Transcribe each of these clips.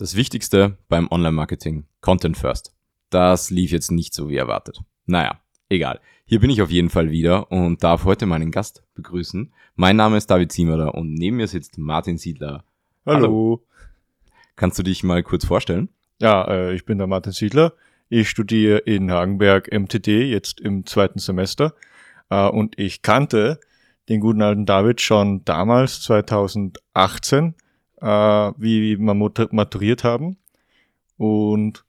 Das Wichtigste beim Online-Marketing, Content First. Das lief jetzt nicht so wie erwartet. Naja, egal. Hier bin ich auf jeden Fall wieder und darf heute meinen Gast begrüßen. Mein Name ist David Ziemerer und neben mir sitzt Martin Siedler. Hallo. Hallo. Kannst du dich mal kurz vorstellen? Ja, äh, ich bin der Martin Siedler. Ich studiere in Hagenberg MTD, jetzt im zweiten Semester. Äh, und ich kannte den guten alten David schon damals, 2018 äh, wie wir maturiert haben. Und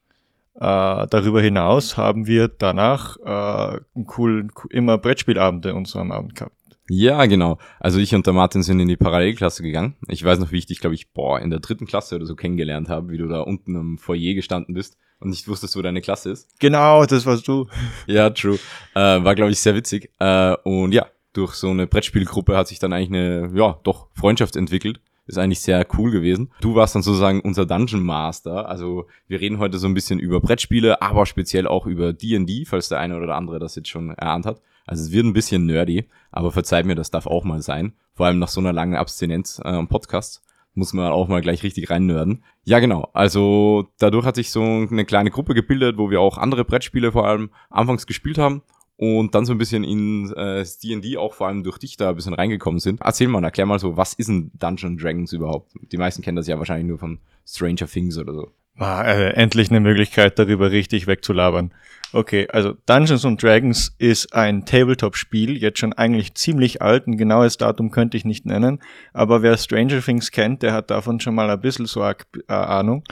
äh, darüber hinaus haben wir danach äh, einen coolen, immer Brettspielabende und so am Abend gehabt. Ja, genau. Also ich und der Martin sind in die Parallelklasse gegangen. Ich weiß noch, wie ich dich, glaube ich, boah, in der dritten Klasse oder so kennengelernt habe, wie du da unten im Foyer gestanden bist und nicht wusstest, wo deine Klasse ist. Genau, das warst du. Ja, true. Äh, war, glaube ich, sehr witzig. Äh, und ja, durch so eine Brettspielgruppe hat sich dann eigentlich eine, ja, doch Freundschaft entwickelt ist eigentlich sehr cool gewesen. Du warst dann sozusagen unser Dungeon Master. Also wir reden heute so ein bisschen über Brettspiele, aber speziell auch über D&D, falls der eine oder andere das jetzt schon erahnt hat. Also es wird ein bisschen nerdy, aber verzeiht mir, das darf auch mal sein. Vor allem nach so einer langen Abstinenz äh, am Podcast muss man auch mal gleich richtig rein nerden. Ja, genau. Also dadurch hat sich so eine kleine Gruppe gebildet, wo wir auch andere Brettspiele vor allem anfangs gespielt haben und dann so ein bisschen in äh, D&D auch vor allem durch dich da ein bisschen reingekommen sind. Erzähl mal, erklär mal so, was ist ein Dungeon Dragons überhaupt? Die meisten kennen das ja wahrscheinlich nur von Stranger Things oder so. Ah, äh, endlich eine Möglichkeit, darüber richtig wegzulabern. Okay, also Dungeons and Dragons ist ein Tabletop-Spiel, jetzt schon eigentlich ziemlich alt, ein genaues Datum könnte ich nicht nennen, aber wer Stranger Things kennt, der hat davon schon mal ein bisschen so eine Ahnung.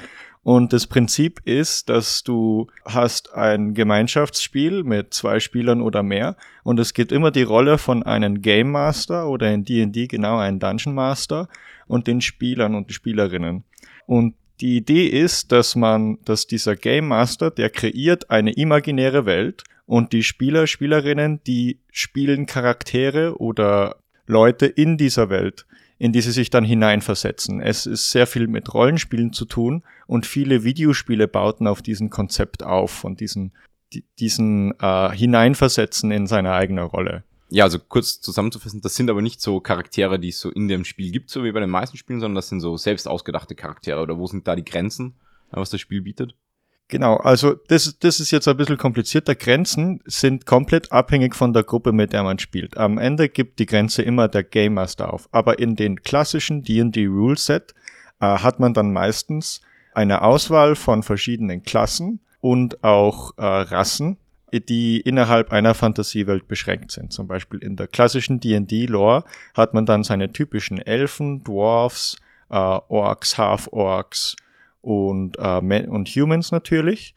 Und das Prinzip ist, dass du hast ein Gemeinschaftsspiel mit zwei Spielern oder mehr und es gibt immer die Rolle von einem Game Master oder in D&D genau einen Dungeon Master und den Spielern und Spielerinnen. Und die Idee ist, dass man, dass dieser Game Master, der kreiert eine imaginäre Welt und die Spieler, Spielerinnen, die spielen Charaktere oder Leute in dieser Welt in die sie sich dann hineinversetzen. Es ist sehr viel mit Rollenspielen zu tun und viele Videospiele bauten auf diesem Konzept auf, von diesen, diesen äh, Hineinversetzen in seine eigene Rolle. Ja, also kurz zusammenzufassen, das sind aber nicht so Charaktere, die es so in dem Spiel gibt, so wie bei den meisten Spielen, sondern das sind so selbst ausgedachte Charaktere. Oder wo sind da die Grenzen, was das Spiel bietet? Genau, also das, das ist jetzt ein bisschen komplizierter. Grenzen sind komplett abhängig von der Gruppe, mit der man spielt. Am Ende gibt die Grenze immer der Game Master auf. Aber in den klassischen D&D Rule Set äh, hat man dann meistens eine Auswahl von verschiedenen Klassen und auch äh, Rassen, die innerhalb einer Fantasiewelt beschränkt sind. Zum Beispiel in der klassischen D&D-Lore hat man dann seine typischen Elfen, Dwarfs, äh, Orks, Half-Orks, und, äh, und Humans natürlich.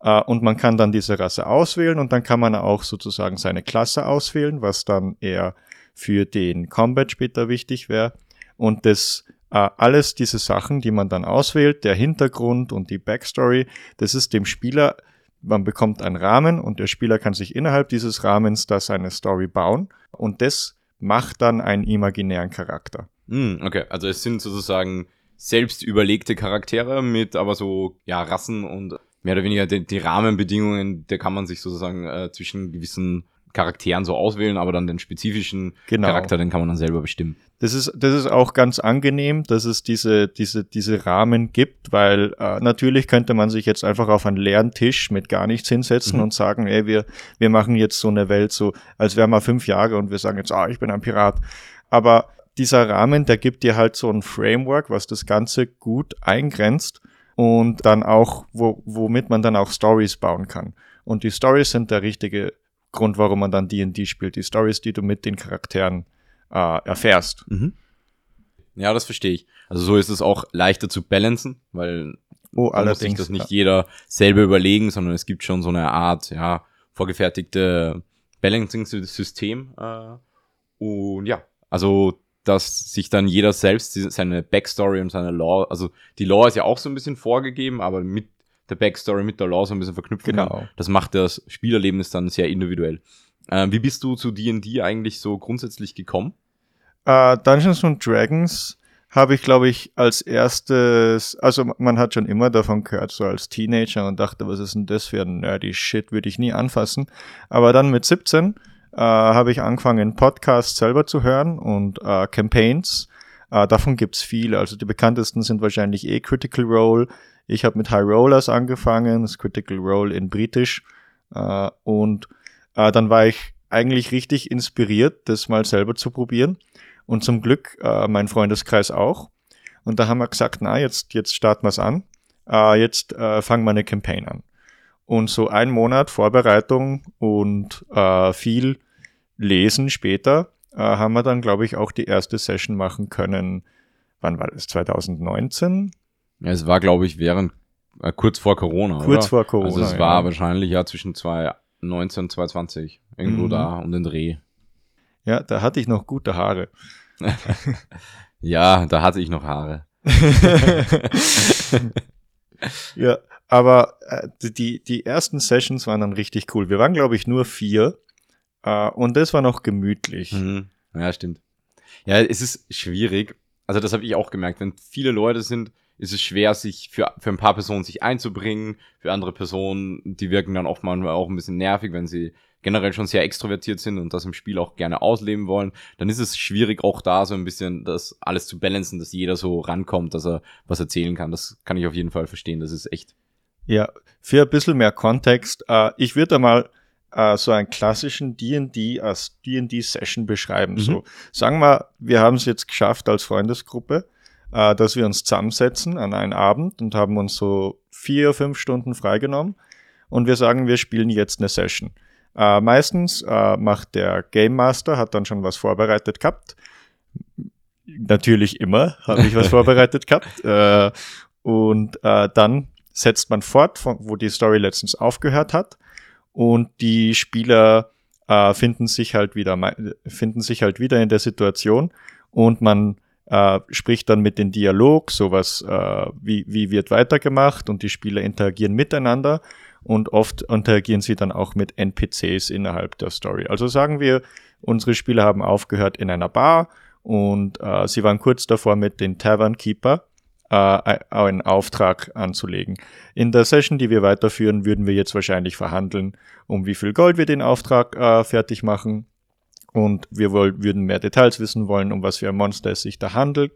Äh, und man kann dann diese Rasse auswählen und dann kann man auch sozusagen seine Klasse auswählen, was dann eher für den Combat später wichtig wäre. Und das äh, alles diese Sachen, die man dann auswählt, der Hintergrund und die Backstory, das ist dem Spieler, man bekommt einen Rahmen und der Spieler kann sich innerhalb dieses Rahmens da seine Story bauen und das macht dann einen imaginären Charakter. Mm, okay, also es sind sozusagen selbst überlegte Charaktere mit aber so, ja, Rassen und mehr oder weniger die, die Rahmenbedingungen, da kann man sich sozusagen äh, zwischen gewissen Charakteren so auswählen, aber dann den spezifischen genau. Charakter, den kann man dann selber bestimmen. Das ist, das ist auch ganz angenehm, dass es diese, diese, diese Rahmen gibt, weil äh, natürlich könnte man sich jetzt einfach auf einen leeren Tisch mit gar nichts hinsetzen mhm. und sagen, ey, wir, wir machen jetzt so eine Welt so, als wären wir fünf Jahre und wir sagen jetzt, ah, ich bin ein Pirat. Aber dieser Rahmen, der gibt dir halt so ein Framework, was das Ganze gut eingrenzt und dann auch, wo, womit man dann auch Stories bauen kann. Und die Stories sind der richtige Grund, warum man dann D&D spielt. Die Stories, die du mit den Charakteren äh, erfährst. Mhm. Ja, das verstehe ich. Also so ist es auch leichter zu balancen, weil oh, muss sich das nicht ja. jeder selber überlegen, sondern es gibt schon so eine Art, ja, vorgefertigte Balancing-System. Äh, und ja, also dass sich dann jeder selbst seine Backstory und seine Law, also die Law ist ja auch so ein bisschen vorgegeben, aber mit der Backstory, mit der Law so ein bisschen verknüpft genau. kann. Das macht das Spielerlebnis dann sehr individuell. Ähm, wie bist du zu D&D eigentlich so grundsätzlich gekommen? Uh, Dungeons and Dragons habe ich, glaube ich, als erstes, also man hat schon immer davon gehört, so als Teenager und dachte, was ist denn das für ein nerdy Shit, würde ich nie anfassen. Aber dann mit 17 äh, habe ich angefangen, Podcasts selber zu hören und äh, Campaigns Äh, davon gibt's viele. Also die bekanntesten sind wahrscheinlich eh Critical Role. Ich habe mit High Rollers angefangen, das Critical Role in Britisch. Äh, und äh, dann war ich eigentlich richtig inspiriert, das mal selber zu probieren. Und zum Glück äh, mein Freundeskreis auch. Und da haben wir gesagt, na, jetzt, jetzt starten wir's an. Äh, jetzt äh, fangen wir eine Campaign an. Und so ein Monat Vorbereitung und äh, viel Lesen später äh, haben wir dann, glaube ich, auch die erste Session machen können. Wann war das? 2019? Ja, es war, glaube ich, während äh, kurz vor Corona. Kurz oder? vor Corona. Also es war ja. wahrscheinlich ja zwischen 2019 und 2020. Irgendwo Mhm. da um den Dreh. ja, da hatte ich noch gute Haare. Ja, da hatte ich noch Haare. Ja, aber äh, die, die ersten Sessions waren dann richtig cool. Wir waren, glaube ich, nur vier. Äh, und das war noch gemütlich. Mhm. Ja, stimmt. Ja, es ist schwierig. Also das habe ich auch gemerkt. Wenn viele Leute sind, ist es schwer, sich für, für ein paar Personen sich einzubringen. Für andere Personen, die wirken dann oft manchmal auch ein bisschen nervig, wenn sie generell schon sehr extrovertiert sind und das im Spiel auch gerne ausleben wollen. Dann ist es schwierig, auch da so ein bisschen das alles zu balancen, dass jeder so rankommt, dass er was erzählen kann. Das kann ich auf jeden Fall verstehen. Das ist echt. Ja, für ein bisschen mehr Kontext. Äh, ich würde mal äh, so einen klassischen D&D als D&D-Session beschreiben. Mhm. So, sagen wir, wir haben es jetzt geschafft als Freundesgruppe, äh, dass wir uns zusammensetzen an einen Abend und haben uns so vier, fünf Stunden freigenommen und wir sagen, wir spielen jetzt eine Session. Äh, meistens äh, macht der Game Master, hat dann schon was vorbereitet gehabt. Natürlich immer habe ich was vorbereitet gehabt. Äh, und äh, dann setzt man fort, von, wo die Story letztens aufgehört hat. Und die Spieler äh, finden sich halt wieder, finden sich halt wieder in der Situation. Und man äh, spricht dann mit den Dialog, sowas äh, wie, wie wird weitergemacht und die Spieler interagieren miteinander. Und oft interagieren sie dann auch mit NPCs innerhalb der Story. Also sagen wir, unsere Spieler haben aufgehört in einer Bar und äh, sie waren kurz davor mit den Tavern Keeper einen Auftrag anzulegen. In der Session, die wir weiterführen, würden wir jetzt wahrscheinlich verhandeln, um wie viel Gold wir den Auftrag äh, fertig machen. Und wir würden mehr Details wissen wollen, um was für ein Monster es sich da handelt.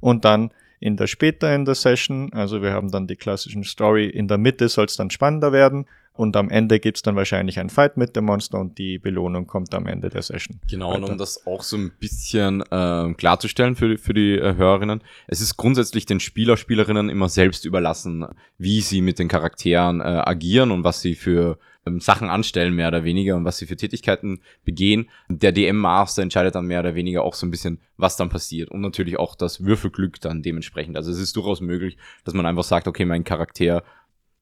Und dann in der später in der Session, also wir haben dann die klassischen Story, in der Mitte soll es dann spannender werden. Und am Ende gibt's dann wahrscheinlich ein Fight mit dem Monster und die Belohnung kommt am Ende der Session. Genau, und Weiter. um das auch so ein bisschen ähm, klarzustellen für, die- für die äh, Hörerinnen, es ist grundsätzlich den Spieler, Spielerinnen immer selbst überlassen, wie sie mit den Charakteren äh, agieren und was sie für ähm, Sachen anstellen, mehr oder weniger, und was sie für Tätigkeiten begehen. Der DM-Master entscheidet dann mehr oder weniger auch so ein bisschen, was dann passiert. Und natürlich auch das Würfelglück dann dementsprechend. Also es ist durchaus möglich, dass man einfach sagt, okay, mein Charakter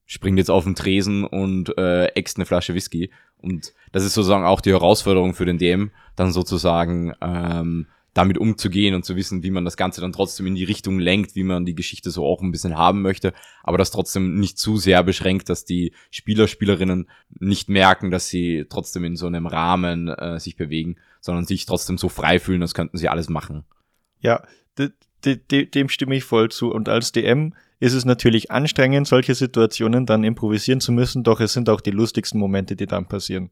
springt jetzt auf den Tresen und äh, äxt eine Flasche Whisky. Und das ist sozusagen auch die Herausforderung für den DM, dann sozusagen ähm, damit umzugehen und zu wissen, wie man das Ganze dann trotzdem in die Richtung lenkt, wie man die Geschichte so auch ein bisschen haben möchte, aber das trotzdem nicht zu sehr beschränkt, dass die Spieler, Spielerinnen nicht merken, dass sie trotzdem in so einem Rahmen äh, sich bewegen, sondern sich trotzdem so frei fühlen, als könnten sie alles machen. Ja, de, de, de, dem stimme ich voll zu. Und als DM ist es natürlich anstrengend, solche Situationen dann improvisieren zu müssen, doch es sind auch die lustigsten Momente, die dann passieren.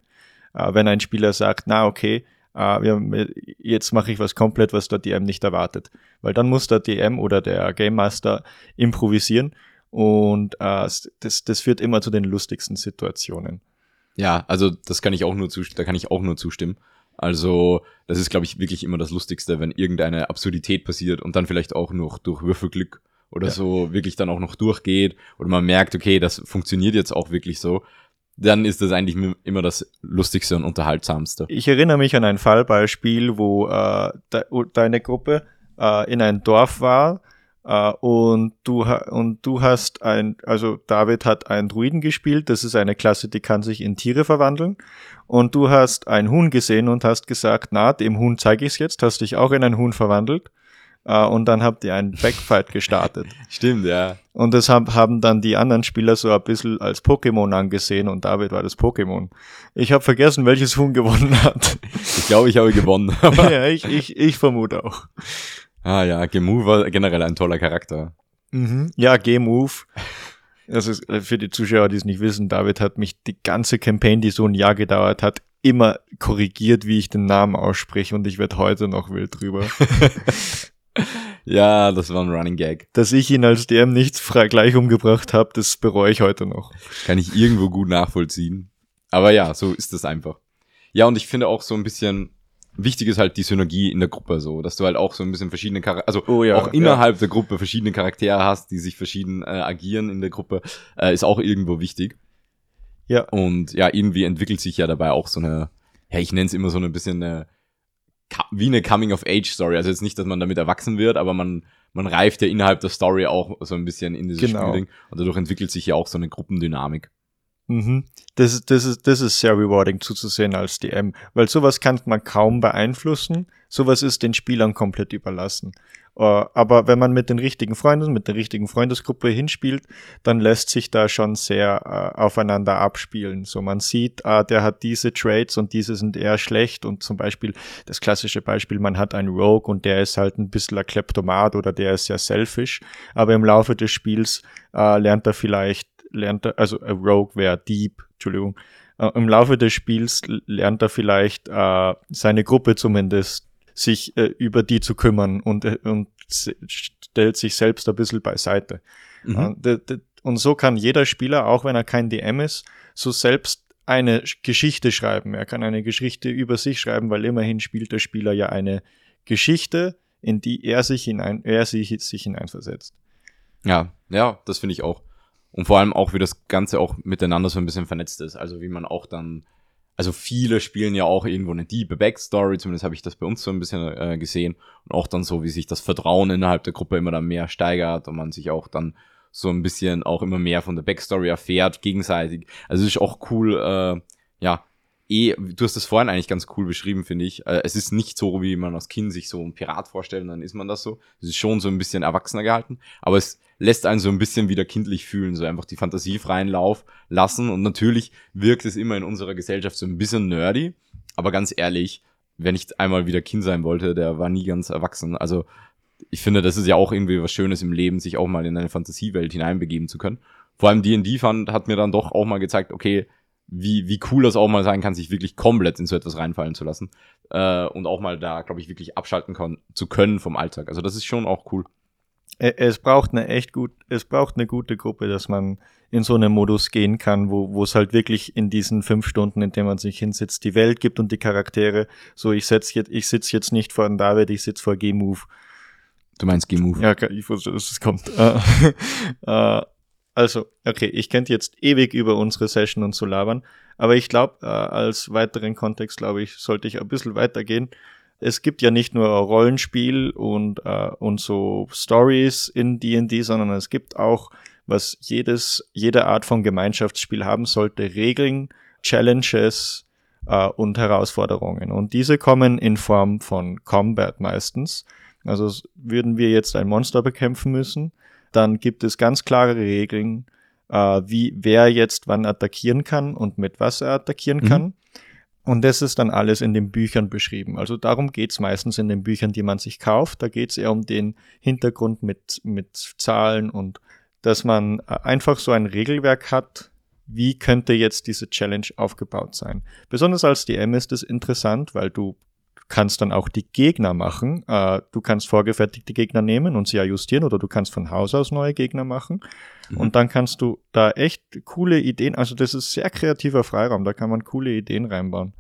Äh, wenn ein Spieler sagt, na okay, äh, jetzt mache ich was komplett, was der DM nicht erwartet. Weil dann muss der DM oder der Game Master improvisieren und äh, das, das führt immer zu den lustigsten Situationen. Ja, also das kann ich auch nur zustimmen, da kann ich auch nur zustimmen. Also, das ist, glaube ich, wirklich immer das Lustigste, wenn irgendeine Absurdität passiert und dann vielleicht auch noch durch Würfelglück oder Ja. so wirklich dann auch noch durchgeht oder man merkt, okay, das funktioniert jetzt auch wirklich so, dann ist das eigentlich immer das Lustigste und Unterhaltsamste. Ich erinnere mich an ein Fallbeispiel, wo äh, de deine Gruppe äh, in ein Dorf war äh, und du und du hast ein, also David hat einen Druiden gespielt. Das ist eine Klasse, die kann sich in Tiere verwandeln. Und du hast ein Huhn gesehen und hast gesagt, na, dem Huhn zeige ich's jetzt. Hast dich auch in ein Huhn verwandelt. Äh, und dann habt ihr einen Backfight gestartet. Stimmt, ja. Und das haben, haben dann die anderen Spieler so ein bisschen als Pokémon angesehen und David war das Pokémon. Ich habe vergessen, welches Huhn gewonnen hat. Ich glaube, ich habe gewonnen. Aber, ja, ich, ich, ich vermute auch. Ah ja, Gemu war generell ein toller Charakter. Ja, G-Move. Das ist äh, für die Zuschauer, die es nicht wissen, David hat mich die ganze Campaign, die so ein Jahr gedauert hat, immer korrigiert, wie ich den Namen ausspreche und ich werde heute noch wild drüber. ja, das war ein Running Gag. Dass ich ihn als DM nicht gleich umgebracht habe, das bereue ich heute noch. Kann ich irgendwo gut nachvollziehen. Aber ja, so ist es einfach. Ja, und ich finde auch so ein bisschen, wichtig ist halt die Synergie in der Gruppe so, dass du halt auch so ein bisschen verschiedene Charaktere, also Oh ja, auch innerhalb der Gruppe verschiedene Charaktere hast, die sich verschieden äh, agieren in der Gruppe, äh, ist auch irgendwo wichtig. Ja. Und ja, irgendwie entwickelt sich ja dabei auch so eine, ja, ich nenne es immer so ein bisschen eine, wie eine Coming-of-Age-Story. Also jetzt nicht, dass man damit erwachsen wird, aber man, man reift ja innerhalb der Story auch so ein bisschen in dieses Genau. Spielding. Und dadurch entwickelt sich ja auch so eine Gruppendynamik. Mhm. Das, ist- das, ist, das ist sehr rewarding zuzusehen als DM, weil sowas kann man kaum beeinflussen. Sowas ist den Spielern komplett überlassen. Äh, Aber wenn man mit den richtigen Freunden, mit der richtigen Freundesgruppe hinspielt, dann lässt sich da schon sehr äh, aufeinander abspielen. So man sieht, ah, der hat diese Traits und diese sind eher schlecht und zum Beispiel das klassische Beispiel, man hat einen Rogue und der ist halt ein bisschen ein Kleptomat oder der ist sehr selfish, aber im Laufe des Spiels äh, lernt er vielleicht, lernt er, also äh, Rogue wäre Dieb, Entschuldigung, äh, im Laufe des Spiels lernt er vielleicht äh, seine Gruppe zumindest sich äh, über die zu kümmern und, äh, und stellt sich selbst ein bisschen beiseite. Mhm. D- Und so kann jeder Spieler, auch wenn er kein DM ist, so selbst eine Sch- Geschichte schreiben. Er kann eine Geschichte über sich schreiben, weil immerhin spielt der Spieler ja eine Geschichte, in die er sich hinein, er sich, sich hineinversetzt. Ja, ja, das finde ich auch. Und vor allem auch, wie das Ganze auch miteinander so ein bisschen vernetzt ist. Also wie man auch dann, also viele spielen ja auch irgendwo eine tiefe Backstory, zumindest habe ich das bei uns so ein bisschen äh, gesehen. Und auch dann so, wie sich das Vertrauen innerhalb der Gruppe immer dann mehr steigert und man sich auch dann so ein bisschen auch immer mehr von der Backstory erfährt, gegenseitig. Also es ist auch cool, äh, ja, eh, du hast das vorhin eigentlich ganz cool beschrieben, finde ich. Äh, es ist nicht so, wie man als Kind sich so einen Pirat vorstellt, dann ist man das so. Es ist schon so ein bisschen erwachsener gehalten, aber es lässt einen so ein bisschen wieder kindlich fühlen, so einfach die Fantasie freien Lauf lassen. Und natürlich wirkt es immer in unserer Gesellschaft so ein bisschen nerdy, aber ganz ehrlich, wenn ich einmal wieder Kind sein wollte, der war nie ganz erwachsen. Also ich finde, das ist ja auch irgendwie was Schönes im Leben, sich auch mal in eine Fantasiewelt hineinbegeben zu können. Vor allem D&D fand, hat mir dann doch auch mal gezeigt, okay, wie, wie cool das auch mal sein kann, sich wirklich komplett in so etwas reinfallen zu lassen. Äh, und auch mal da, glaube ich, wirklich abschalten kon- zu können vom Alltag. Also das ist schon auch cool. Es braucht eine echt gut, es braucht eine gute Gruppe, dass man in so einen Modus gehen kann, wo, wo es halt wirklich in diesen fünf Stunden, in denen man sich hinsetzt, die Welt gibt und die Charaktere. So, ich setz jetzt, ich sitze jetzt nicht vor David, ich sitze vor G-Move. Du meinst G-Move? Ja, ich wusste, dass es kommt. Äh, äh, also, okay, ich könnte jetzt ewig über unsere Session und so labern, aber ich glaube, äh, als weiteren Kontext, glaube ich, sollte ich ein bisschen weitergehen. Es gibt ja nicht nur Rollenspiel und, äh, und so Stories in D&D, sondern es gibt auch, was jedes, jede Art von Gemeinschaftsspiel haben sollte, Regeln, Challenges äh, und Herausforderungen. Und diese kommen in Form von Combat meistens. Also würden wir jetzt ein Monster bekämpfen müssen, dann gibt es ganz klare Regeln, äh, wie wer jetzt wann attackieren kann und mit was er attackieren Mhm. kann. Und das ist dann alles in den Büchern beschrieben. Also darum geht's meistens in den Büchern, die man sich kauft. Da geht's eher um den Hintergrund mit, mit Zahlen und dass man äh, einfach so ein Regelwerk hat, wie könnte jetzt diese Challenge aufgebaut sein. Besonders als DM ist es interessant, weil du kannst dann auch die Gegner machen. Äh, du kannst vorgefertigte Gegner nehmen und sie ajustieren oder du kannst von Haus aus neue Gegner machen. Mhm. Und dann kannst du da echt coole Ideen, also das ist sehr kreativer Freiraum, da kann man coole Ideen reinbauen.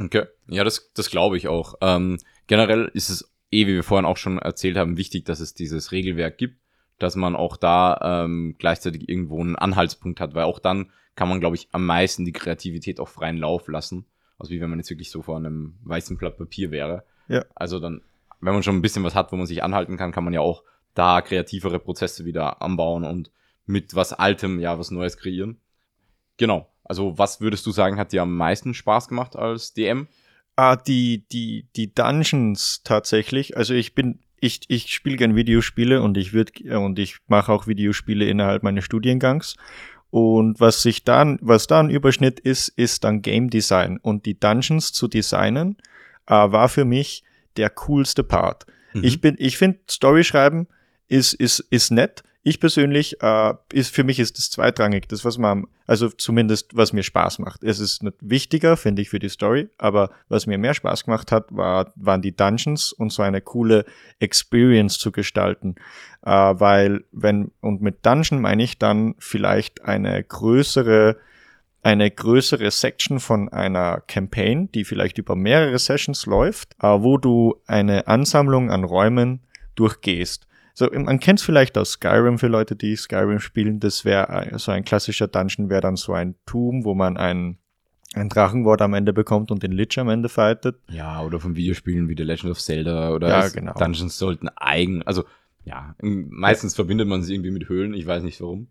Okay. Ja, das, das glaube ich auch. Ähm, generell ist es, eh wie wir vorhin auch schon erzählt haben, wichtig, dass es dieses Regelwerk gibt, dass man auch da ähm, gleichzeitig irgendwo einen Anhaltspunkt hat, weil auch dann kann man, glaube ich, am meisten die Kreativität auch freien Lauf lassen. Also wie wenn man jetzt wirklich so vor einem weißen Blatt Papier wäre. Ja. Also dann, wenn man schon ein bisschen was hat, wo man sich anhalten kann, kann man ja auch da kreativere Prozesse wieder anbauen und mit was Altem ja was Neues kreieren. Genau. Also was würdest du sagen, hat dir am meisten Spaß gemacht als DM? Ah, die, die, die Dungeons tatsächlich. Also ich bin, ich, ich spiele gern Videospiele und ich würde und ich mache auch Videospiele innerhalb meines Studiengangs. Und was sich dann, was da ein Überschnitt ist, ist dann Game Design. Und die Dungeons zu designen, äh, war für mich der coolste Part. Mhm. Ich bin, ich finde, Story schreiben ist, ist, ist nett. ich persönlich, äh, ist für mich ist das zweitrangig, das was man, also zumindest was mir Spaß macht. Es ist nicht wichtiger, finde ich, für die Story, aber was mir mehr Spaß gemacht hat, war, waren die Dungeons und so eine coole Experience zu gestalten. Äh, weil, wenn, und mit Dungeon meine ich dann vielleicht eine größere, eine größere Section von einer Campaign, die vielleicht über mehrere Sessions läuft, äh, wo du eine Ansammlung an Räumen durchgehst. So, man kennt es vielleicht aus Skyrim für Leute, die Skyrim spielen. Das wäre so ein klassischer Dungeon, wäre dann so ein Tomb, wo man ein, ein Drachenwort am Ende bekommt und den Lich am Ende fightet. Ja, oder von Videospielen wie The Legend of Zelda oder ja, genau. Dungeons sollten eigen, also ja, meistens verbindet man sie irgendwie mit Höhlen, ich weiß nicht warum.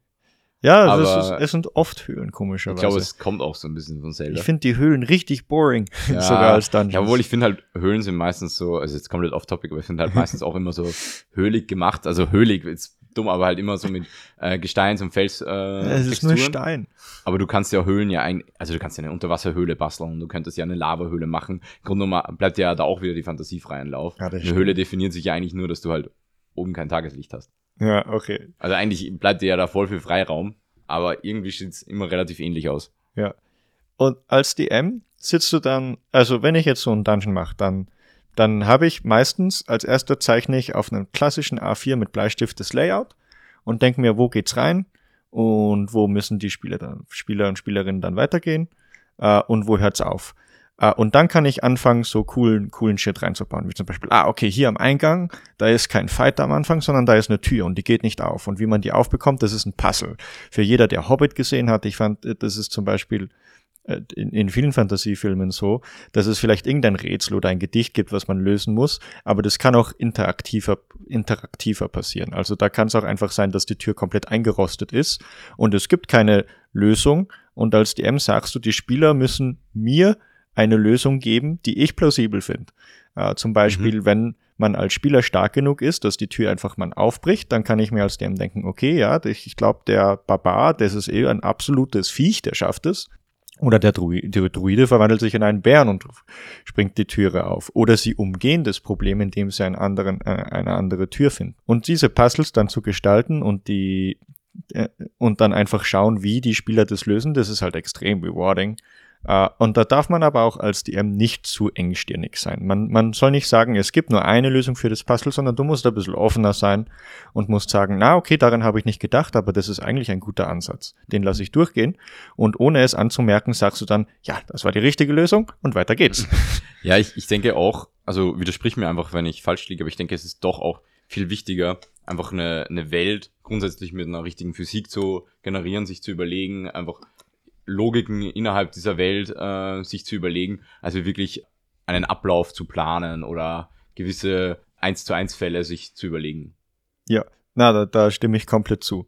Ja, aber ist, es sind oft Höhlen, komischerweise. Ich glaube, es kommt auch so ein bisschen von Zelda. Ich finde die Höhlen richtig boring, ja, sogar als Dungeons. Ja, obwohl ich finde halt, Höhlen sind meistens so, also jetzt komplett off-topic, aber ich finde halt meistens auch immer so höhlig gemacht, also höhlig, ist dumm, aber halt immer so mit äh, Gesteins- und Fels äh, Es ist nur Stein. Aber du kannst ja Höhlen ja eigentlich, also du kannst ja eine Unterwasserhöhle basteln, du könntest ja eine Lavahöhle machen. Genommen bleibt ja da auch wieder die Fantasie freien Lauf. Ja, eine stimmt. Höhle definiert sich ja eigentlich nur, dass du halt oben kein Tageslicht hast. Ja, okay. Also eigentlich bleibt dir ja da voll viel Freiraum aber irgendwie sieht es immer relativ ähnlich aus. Ja. Und als DM sitzt du dann, also wenn ich jetzt so einen Dungeon mache, dann, dann habe ich meistens als erster zeichne ich auf einem klassischen A4 mit Bleistift das Layout und denke mir, wo geht's rein und wo müssen die Spieler dann, Spieler und Spielerinnen dann weitergehen äh, und wo hört's auf. Uh, und dann kann ich anfangen, so coolen, coolen Shit reinzubauen. Wie zum Beispiel, ah, okay, hier am Eingang, da ist kein Fight am Anfang, sondern da ist eine Tür und die geht nicht auf. Und wie man die aufbekommt, das ist ein Puzzle. Für jeder, der Hobbit gesehen hat, ich fand, äh, das ist zum Beispiel äh, in, in vielen Fantasiefilmen so, dass es vielleicht irgendein Rätsel oder ein Gedicht gibt, was man lösen muss, aber das kann auch interaktiver, interaktiver passieren. Also da kann es auch einfach sein, dass die Tür komplett eingerostet ist und es gibt keine Lösung und als DM sagst du, die Spieler müssen mir eine Lösung geben, die ich plausibel finde. Äh, zum Beispiel, mhm. wenn man als Spieler stark genug ist, dass die Tür einfach mal aufbricht, dann kann ich mir als dem denken, okay, ja, ich glaube, der Barbar, das ist eh ein absolutes Viech, der schafft es. Oder der Druide, Druide verwandelt sich in einen Bären und springt die Türe auf. Oder sie umgehen das Problem, indem sie einen anderen, äh, eine andere Tür finden. Und diese Puzzles dann zu gestalten und die äh, und dann einfach schauen, wie die Spieler das lösen, das ist halt extrem rewarding. Uh, und da darf man aber auch als DM nicht zu engstirnig sein. Man, man soll nicht sagen, es gibt nur eine Lösung für das Puzzle, sondern du musst ein bisschen offener sein und musst sagen, na okay, daran habe ich nicht gedacht, aber das ist eigentlich ein guter Ansatz. Den lasse ich durchgehen und ohne es anzumerken, sagst du dann, ja, das war die richtige Lösung und weiter geht's. Ja, ich, ich denke auch, also widersprich mir einfach, wenn ich falsch liege, aber ich denke, es ist doch auch viel wichtiger, einfach eine, eine Welt grundsätzlich mit einer richtigen Physik zu generieren, sich zu überlegen, einfach Logiken innerhalb dieser Welt äh, sich zu überlegen, also wirklich einen Ablauf zu planen oder gewisse 1 zu 1 Fälle sich zu überlegen. Ja, na, da, da stimme ich komplett zu.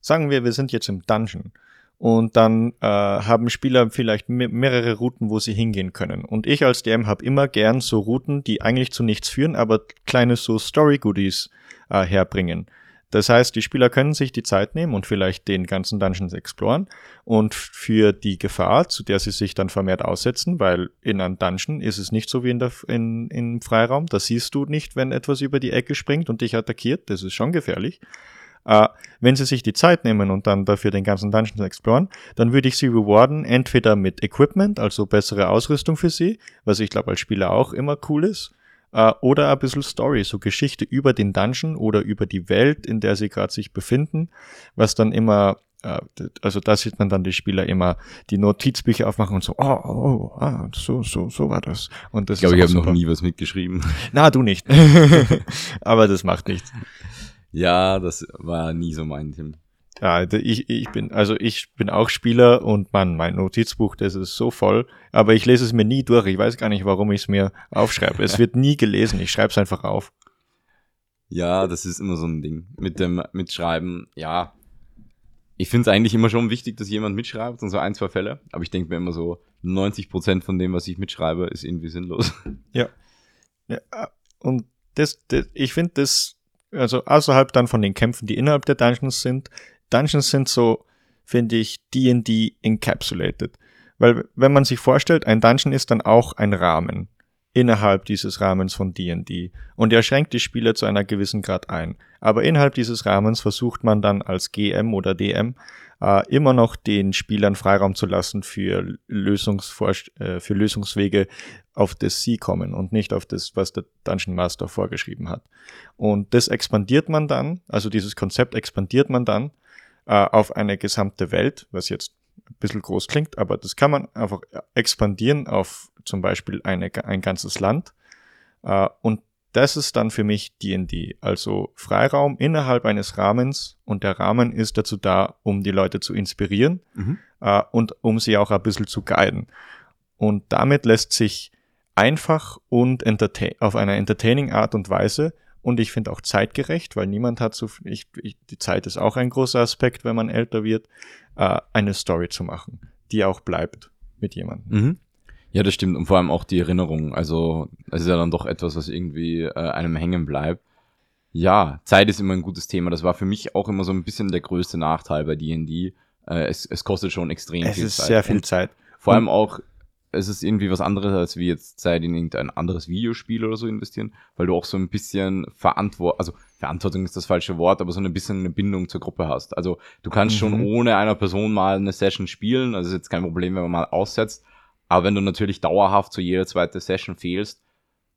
Sagen wir, wir sind jetzt im Dungeon und dann äh, haben Spieler vielleicht mehrere Routen, wo sie hingehen können. Und ich als DM habe immer gern so Routen, die eigentlich zu nichts führen, aber kleine so Story-Goodies äh, herbringen. Das heißt, die Spieler können sich die Zeit nehmen und vielleicht den ganzen Dungeons exploren und für die Gefahr, zu der sie sich dann vermehrt aussetzen, weil in einem Dungeon ist es nicht so wie in der, in, im Freiraum, da siehst du nicht, wenn etwas über die Ecke springt und dich attackiert, das ist schon gefährlich. Uh, wenn sie sich die Zeit nehmen und dann dafür den ganzen Dungeon exploren, dann würde ich sie rewarden, entweder mit Equipment, also bessere Ausrüstung für sie, was ich glaube als Spieler auch immer cool ist, äh, oder ein bisschen Story, so Geschichte über den Dungeon oder über die Welt, in der sie gerade sich befinden, was dann immer äh, also da sieht man dann die Spieler immer die Notizbücher aufmachen und so, oh, oh, oh ah, so, so, so war das. Und das ich glaube, ich habe noch nie was mitgeschrieben. Na, du nicht. Aber das macht nichts. Ja, das war nie so mein Tim. Ja, ich, ich bin, also ich bin auch Spieler und man, mein Notizbuch, das ist so voll, aber ich lese es mir nie durch. Ich weiß gar nicht, warum ich es mir aufschreibe. Es wird nie gelesen, ich schreibe es einfach auf. Ja, das ist immer so ein Ding. Mit dem Mitschreiben, ja. Ich finde es eigentlich immer schon wichtig, dass jemand mitschreibt und so ein, zwei Fälle. Aber ich denke mir immer so, 90 Prozent von dem, was ich mitschreibe, ist irgendwie sinnlos. Ja. ja und das, das ich finde das, also außerhalb dann von den Kämpfen, die innerhalb der Dungeons sind, Dungeons sind so, finde ich, D&D encapsulated. Weil wenn man sich vorstellt, ein Dungeon ist dann auch ein Rahmen. innerhalb dieses Rahmens von D&D. Und er schränkt die Spieler zu einer gewissen Grad ein. Aber innerhalb dieses Rahmens versucht man dann als GM oder DM äh, immer noch den Spielern Freiraum zu lassen für, Lösungsvorsch äh, für Lösungswege, auf das sie kommen und nicht auf das, was der Dungeon Master vorgeschrieben hat. Und das expandiert man dann, also dieses Konzept expandiert man dann äh, auf eine gesamte Welt, was jetzt ein bisschen groß klingt, aber das kann man einfach expandieren auf zum Beispiel eine, ein ganzes Land. Äh, und das ist dann für mich D&D, also Freiraum innerhalb eines Rahmens und der Rahmen ist dazu da, um die Leute zu inspirieren mhm. äh, und um sie auch ein bisschen zu guiden. Und damit lässt sich einfach und auf einer entertaining Art und Weise und ich finde auch zeitgerecht, weil niemand hat so, ich, ich, die Zeit ist auch ein großer Aspekt, wenn man älter wird, äh, eine Story zu machen, die auch bleibt mit jemandem. Mhm. Ja, das stimmt. Und vor allem auch die Erinnerung. Also, es ist ja dann doch etwas, was irgendwie äh, einem hängen bleibt. Ja, Zeit ist immer ein gutes Thema. Das war für mich auch immer so ein bisschen der größte Nachteil bei D&D. Äh, es, es kostet schon extrem es viel Zeit. Es ist sehr viel Zeit. Vor allem auch, es ist irgendwie was anderes, als wie jetzt Zeit in irgendein anderes Videospiel oder so investieren, weil du auch so ein bisschen Verantwortung, also Verantwortung ist das falsche Wort, aber so ein bisschen eine Bindung zur Gruppe hast. Also du kannst mhm. schon ohne einer Person mal eine Session spielen, also ist jetzt kein Problem, wenn man mal aussetzt, aber wenn du natürlich dauerhaft zu jeder zweite Session fehlst,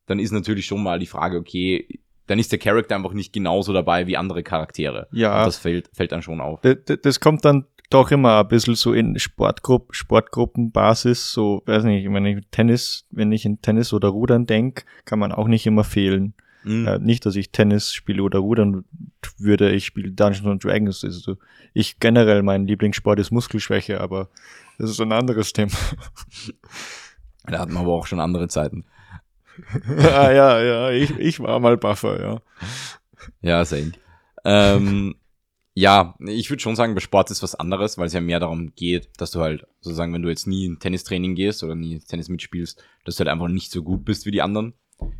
dann ist natürlich schon mal die Frage, okay, dann ist der Charakter einfach nicht genauso dabei wie andere Charaktere. Ja. Und das fällt, fällt dann schon auf. Das, das kommt dann doch immer ein bisschen so in Sportgrupp, Sportgruppenbasis, so, weiß nicht, wenn ich Tennis, wenn ich in Tennis oder Rudern denke, kann man auch nicht immer fehlen. Mhm. Äh, nicht, dass ich Tennis spiele oder Rudern würde, ich spiele Dungeons and Dragons. Also ich generell, mein Lieblingssport ist Muskelschwäche, aber das ist ein anderes Thema. Da hatten wir aber auch schon andere Zeiten. ah, ja, ja, ich, ich war mal Buffer, ja. Ja, same. Ähm, ja, ich würde schon sagen, bei Sport ist was anderes, weil es ja mehr darum geht, dass du halt sozusagen, wenn du jetzt nie in Tennistraining gehst oder nie Tennis mitspielst, dass du halt einfach nicht so gut bist wie die anderen.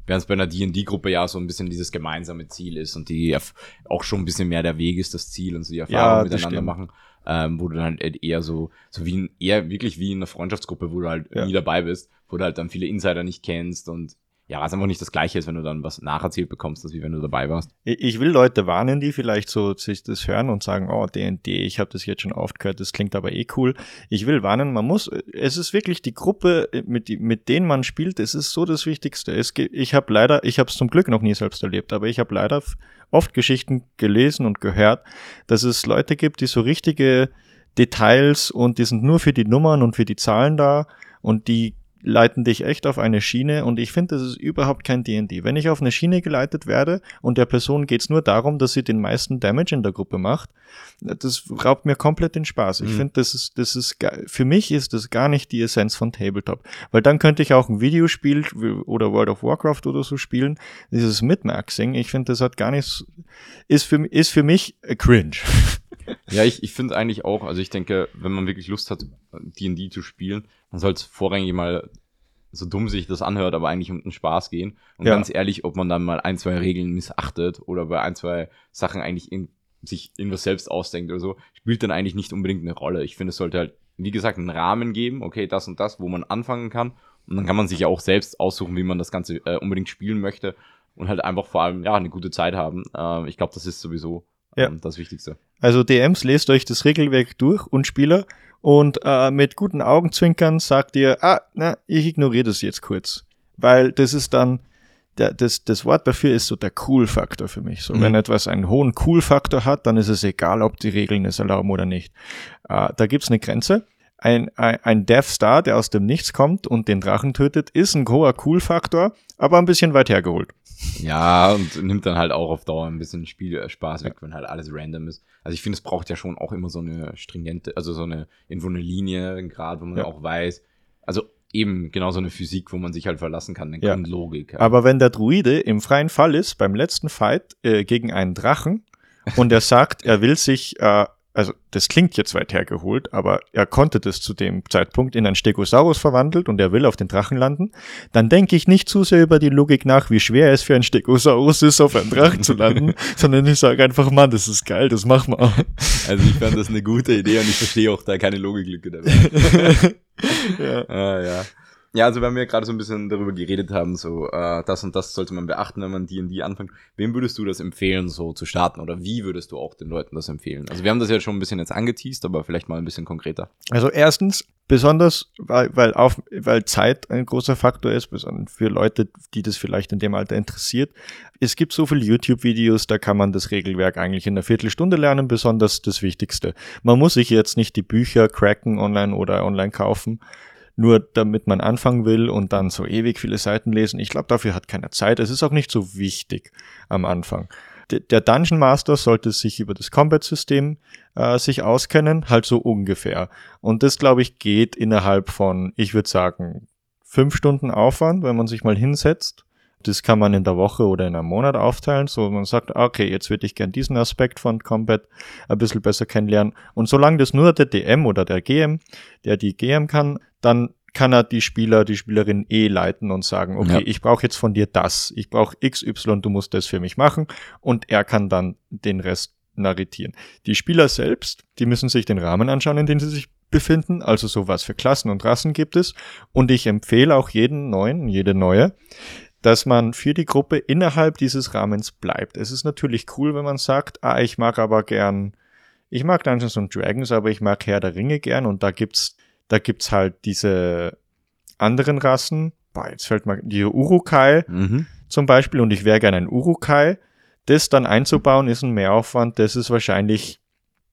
Während es bei einer D&D-Gruppe ja so ein bisschen dieses gemeinsame Ziel ist und die auch schon ein bisschen mehr der Weg ist, das Ziel und so die Erfahrung ja, miteinander stimmt. machen, ähm, wo du dann halt eher so, so wie ein, eher wirklich wie in einer Freundschaftsgruppe, wo du halt ja. nie dabei bist, wo du halt dann viele Insider nicht kennst und ja, was einfach nicht das Gleiche ist, wenn du dann was nacherzählt bekommst, als wie wenn du dabei warst. Ich will Leute warnen, die vielleicht so sich das hören und sagen, oh, D&D, ich habe das jetzt schon oft gehört, das klingt aber eh cool. Ich will warnen, man muss, es ist wirklich die Gruppe, mit, mit denen man spielt, es ist so das Wichtigste. Es, ich habe leider, ich habe es zum Glück noch nie selbst erlebt, aber ich habe leider oft Geschichten gelesen und gehört, dass es Leute gibt, die so richtige Details und die sind nur für die Nummern und für die Zahlen da und die leiten dich echt auf eine Schiene und ich finde, das ist überhaupt kein D&D. Wenn ich auf eine Schiene geleitet werde und der Person geht es nur darum, dass sie den meisten Damage in der Gruppe macht, das raubt mir komplett den Spaß. Ich mhm. finde, das ist, das ist, für mich ist das gar nicht die Essenz von Tabletop. Weil dann könnte ich auch ein Videospiel oder World of Warcraft oder so spielen. Dieses Mitmaxing, ich finde, das hat gar nichts, ist für, ist für mich cringe. Ja, ich, ich finde eigentlich auch, also ich denke, wenn man wirklich Lust hat, D&D zu spielen, man soll es vorrangig mal, so dumm sich das anhört, aber eigentlich um den Spaß gehen. Und ja. ganz ehrlich, ob man dann mal ein, zwei Regeln missachtet oder bei ein, zwei Sachen eigentlich in, sich irgendwas selbst ausdenkt oder so, spielt dann eigentlich nicht unbedingt eine Rolle. Ich finde, es sollte halt, wie gesagt, einen Rahmen geben, okay, das und das, wo man anfangen kann. Und dann kann man sich ja auch selbst aussuchen, wie man das Ganze äh, unbedingt spielen möchte und halt einfach vor allem, ja, eine gute Zeit haben. Äh, ich glaube, das ist sowieso ja. das Wichtigste. Also DMs, lest euch das Regelwerk durch und Spieler und äh, mit guten Augenzwinkern sagt ihr, ah, na, ich ignoriere das jetzt kurz. Weil das ist dann, der, das, das Wort dafür ist so der Cool-Faktor für mich. So, mhm. wenn etwas einen hohen Cool-Faktor hat, dann ist es egal, ob die Regeln es erlauben oder nicht. Äh, da gibt's eine Grenze. Ein, ein, ein Death Star, der aus dem Nichts kommt und den Drachen tötet, ist ein hoher Cool-Faktor, aber ein bisschen weit hergeholt. Ja, und nimmt dann halt auch auf Dauer ein bisschen Spielspaß weg, wenn halt alles random ist. Also ich finde, es braucht ja schon auch immer so eine stringente, also so eine, irgendwo eine Linie, ein Grad, wo man ja. auch weiß, also eben genau so eine Physik, wo man sich halt verlassen kann, eine ja. Logik. Ja. Aber wenn der Druide im freien Fall ist, beim letzten Fight äh, gegen einen Drachen, und er sagt, er will sich äh, also das klingt jetzt weit hergeholt, aber er konnte das zu dem Zeitpunkt in ein Stegosaurus verwandelt und er will auf den Drachen landen, dann denke ich nicht zu sehr über die Logik nach, wie schwer es für ein Stegosaurus ist, auf einen Drachen zu landen, sondern ich sage einfach, Mann, das ist geil, das machen wir. Also ich fand das eine gute Idee und ich verstehe auch da keine Logiklücke dabei. ja. Ah, ja. Ja, also wenn wir gerade so ein bisschen darüber geredet haben, so äh, das und das sollte man beachten, wenn man die und die anfängt. Wem würdest du das empfehlen, so zu starten? Oder wie würdest du auch den Leuten das empfehlen? Also wir haben das ja schon ein bisschen jetzt angeteased, aber vielleicht mal ein bisschen konkreter. Also erstens, besonders, weil, weil, auf, weil Zeit ein großer Faktor ist, besonders für Leute, die das vielleicht in dem Alter interessiert. Es gibt so viele YouTube-Videos, da kann man das Regelwerk eigentlich in einer Viertelstunde lernen, besonders das Wichtigste. Man muss sich jetzt nicht die Bücher cracken online oder online kaufen nur damit man anfangen will und dann so ewig viele Seiten lesen. Ich glaube, dafür hat keiner Zeit. Es ist auch nicht so wichtig am Anfang. Der Dungeon Master sollte sich über das Combat-System äh, sich auskennen, halt so ungefähr. Und das, glaube ich, geht innerhalb von, ich würde sagen, fünf Stunden Aufwand, wenn man sich mal hinsetzt. Das kann man in der Woche oder in einem Monat aufteilen, so man sagt, okay, jetzt würde ich gern diesen Aspekt von Combat ein bisschen besser kennenlernen. Und solange das nur der DM oder der GM, der die GM kann, dann kann er die Spieler, die Spielerin eh leiten und sagen, okay, ja. ich brauche jetzt von dir das, ich brauche XY, du musst das für mich machen und er kann dann den Rest narritieren. Die Spieler selbst, die müssen sich den Rahmen anschauen, in dem sie sich befinden, also so was für Klassen und Rassen gibt es und ich empfehle auch jeden neuen, jede neue, dass man für die Gruppe innerhalb dieses Rahmens bleibt. Es ist natürlich cool, wenn man sagt, ah, ich mag aber gern, ich mag Dungeons and Dragons, aber ich mag Herr der Ringe gern und da gibt's da gibt's halt diese anderen Rassen. Boah, jetzt fällt mal die Urukai mhm. zum Beispiel und ich wäre gerne ein Urukai. Das dann einzubauen ist ein Mehraufwand. Das ist wahrscheinlich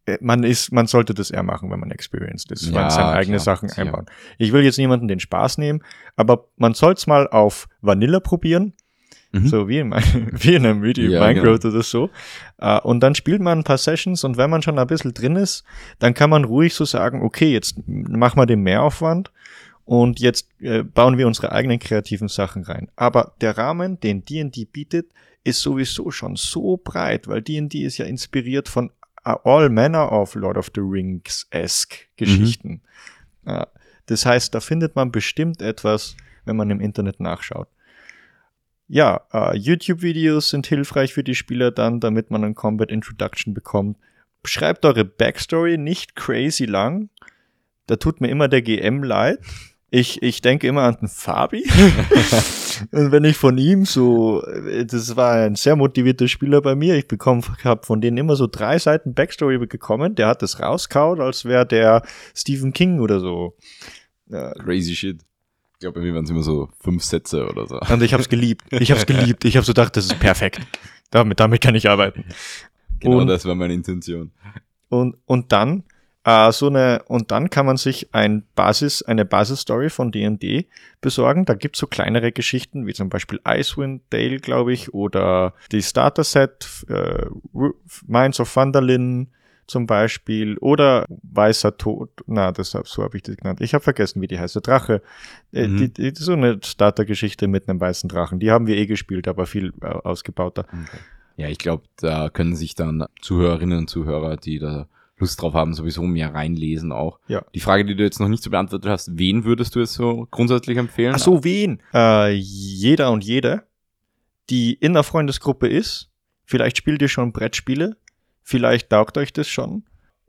äh, man ist, man sollte das eher machen, wenn man experienced ist, ja, man seine eigene klar, Sachen einbauen. Ja. Ich will jetzt niemanden den Spaß nehmen, aber man soll es mal auf Vanilla probieren Mhm. So wie in, wie in einem Video, ja, Minecraft genau. oder so. Uh, und dann spielt man ein paar Sessions und wenn man schon ein bisschen drin ist, dann kann man ruhig so sagen, okay, jetzt machen wir den Mehraufwand und jetzt äh, bauen wir unsere eigenen kreativen Sachen rein. Aber der Rahmen, den D&D bietet, ist sowieso schon so breit, weil D&D ist ja inspiriert von all manner of Lord of the Rings-esque Geschichten. Mhm. Uh, das heißt, da findet man bestimmt etwas, wenn man im Internet nachschaut ja, uh, YouTube-Videos sind hilfreich für die Spieler dann, damit man ein Combat Introduction bekommt. Schreibt eure Backstory nicht crazy lang. Da tut mir immer der GM leid. Ich, ich denke immer an den Fabi. Und wenn ich von ihm so, das war ein sehr motivierter Spieler bei mir, ich bekomme, habe von denen immer so drei Seiten Backstory bekommen. Der hat das rauskaut, als wäre der Stephen King oder so. Crazy shit glaube, bei mir waren es immer so fünf Sätze oder so. Und ich habe es geliebt. Ich habe es geliebt. Ich habe so gedacht, das ist perfekt. Damit, damit kann ich arbeiten. Genau, und, das war meine Intention. Und, und dann äh, so eine, und dann kann man sich ein Basis, eine Basisstory von D&D besorgen. Da gibt's so kleinere Geschichten, wie zum Beispiel Icewind Dale, glaube ich, oder die Starter Set, äh, Minds of Thunderlin, zum Beispiel oder Weißer Tod, na, deshalb so habe ich das genannt. Ich habe vergessen, wie die heißt. Der Drache. Äh, mhm. Die, die, so eine Startergeschichte mit einem weißen Drachen. Die haben wir eh gespielt, aber viel äh, ausgebauter. Okay. Ja, ich glaube, da können sich dann Zuhörerinnen und Zuhörer, die da Lust drauf haben, sowieso mehr reinlesen auch. Ja. Die Frage, die du jetzt noch nicht so beantwortet hast, wen würdest du jetzt so grundsätzlich empfehlen? Ach so, wen? Äh, jeder und jede, die in der Freundesgruppe ist. Vielleicht spielt ihr schon Brettspiele Vielleicht taugt euch das schon.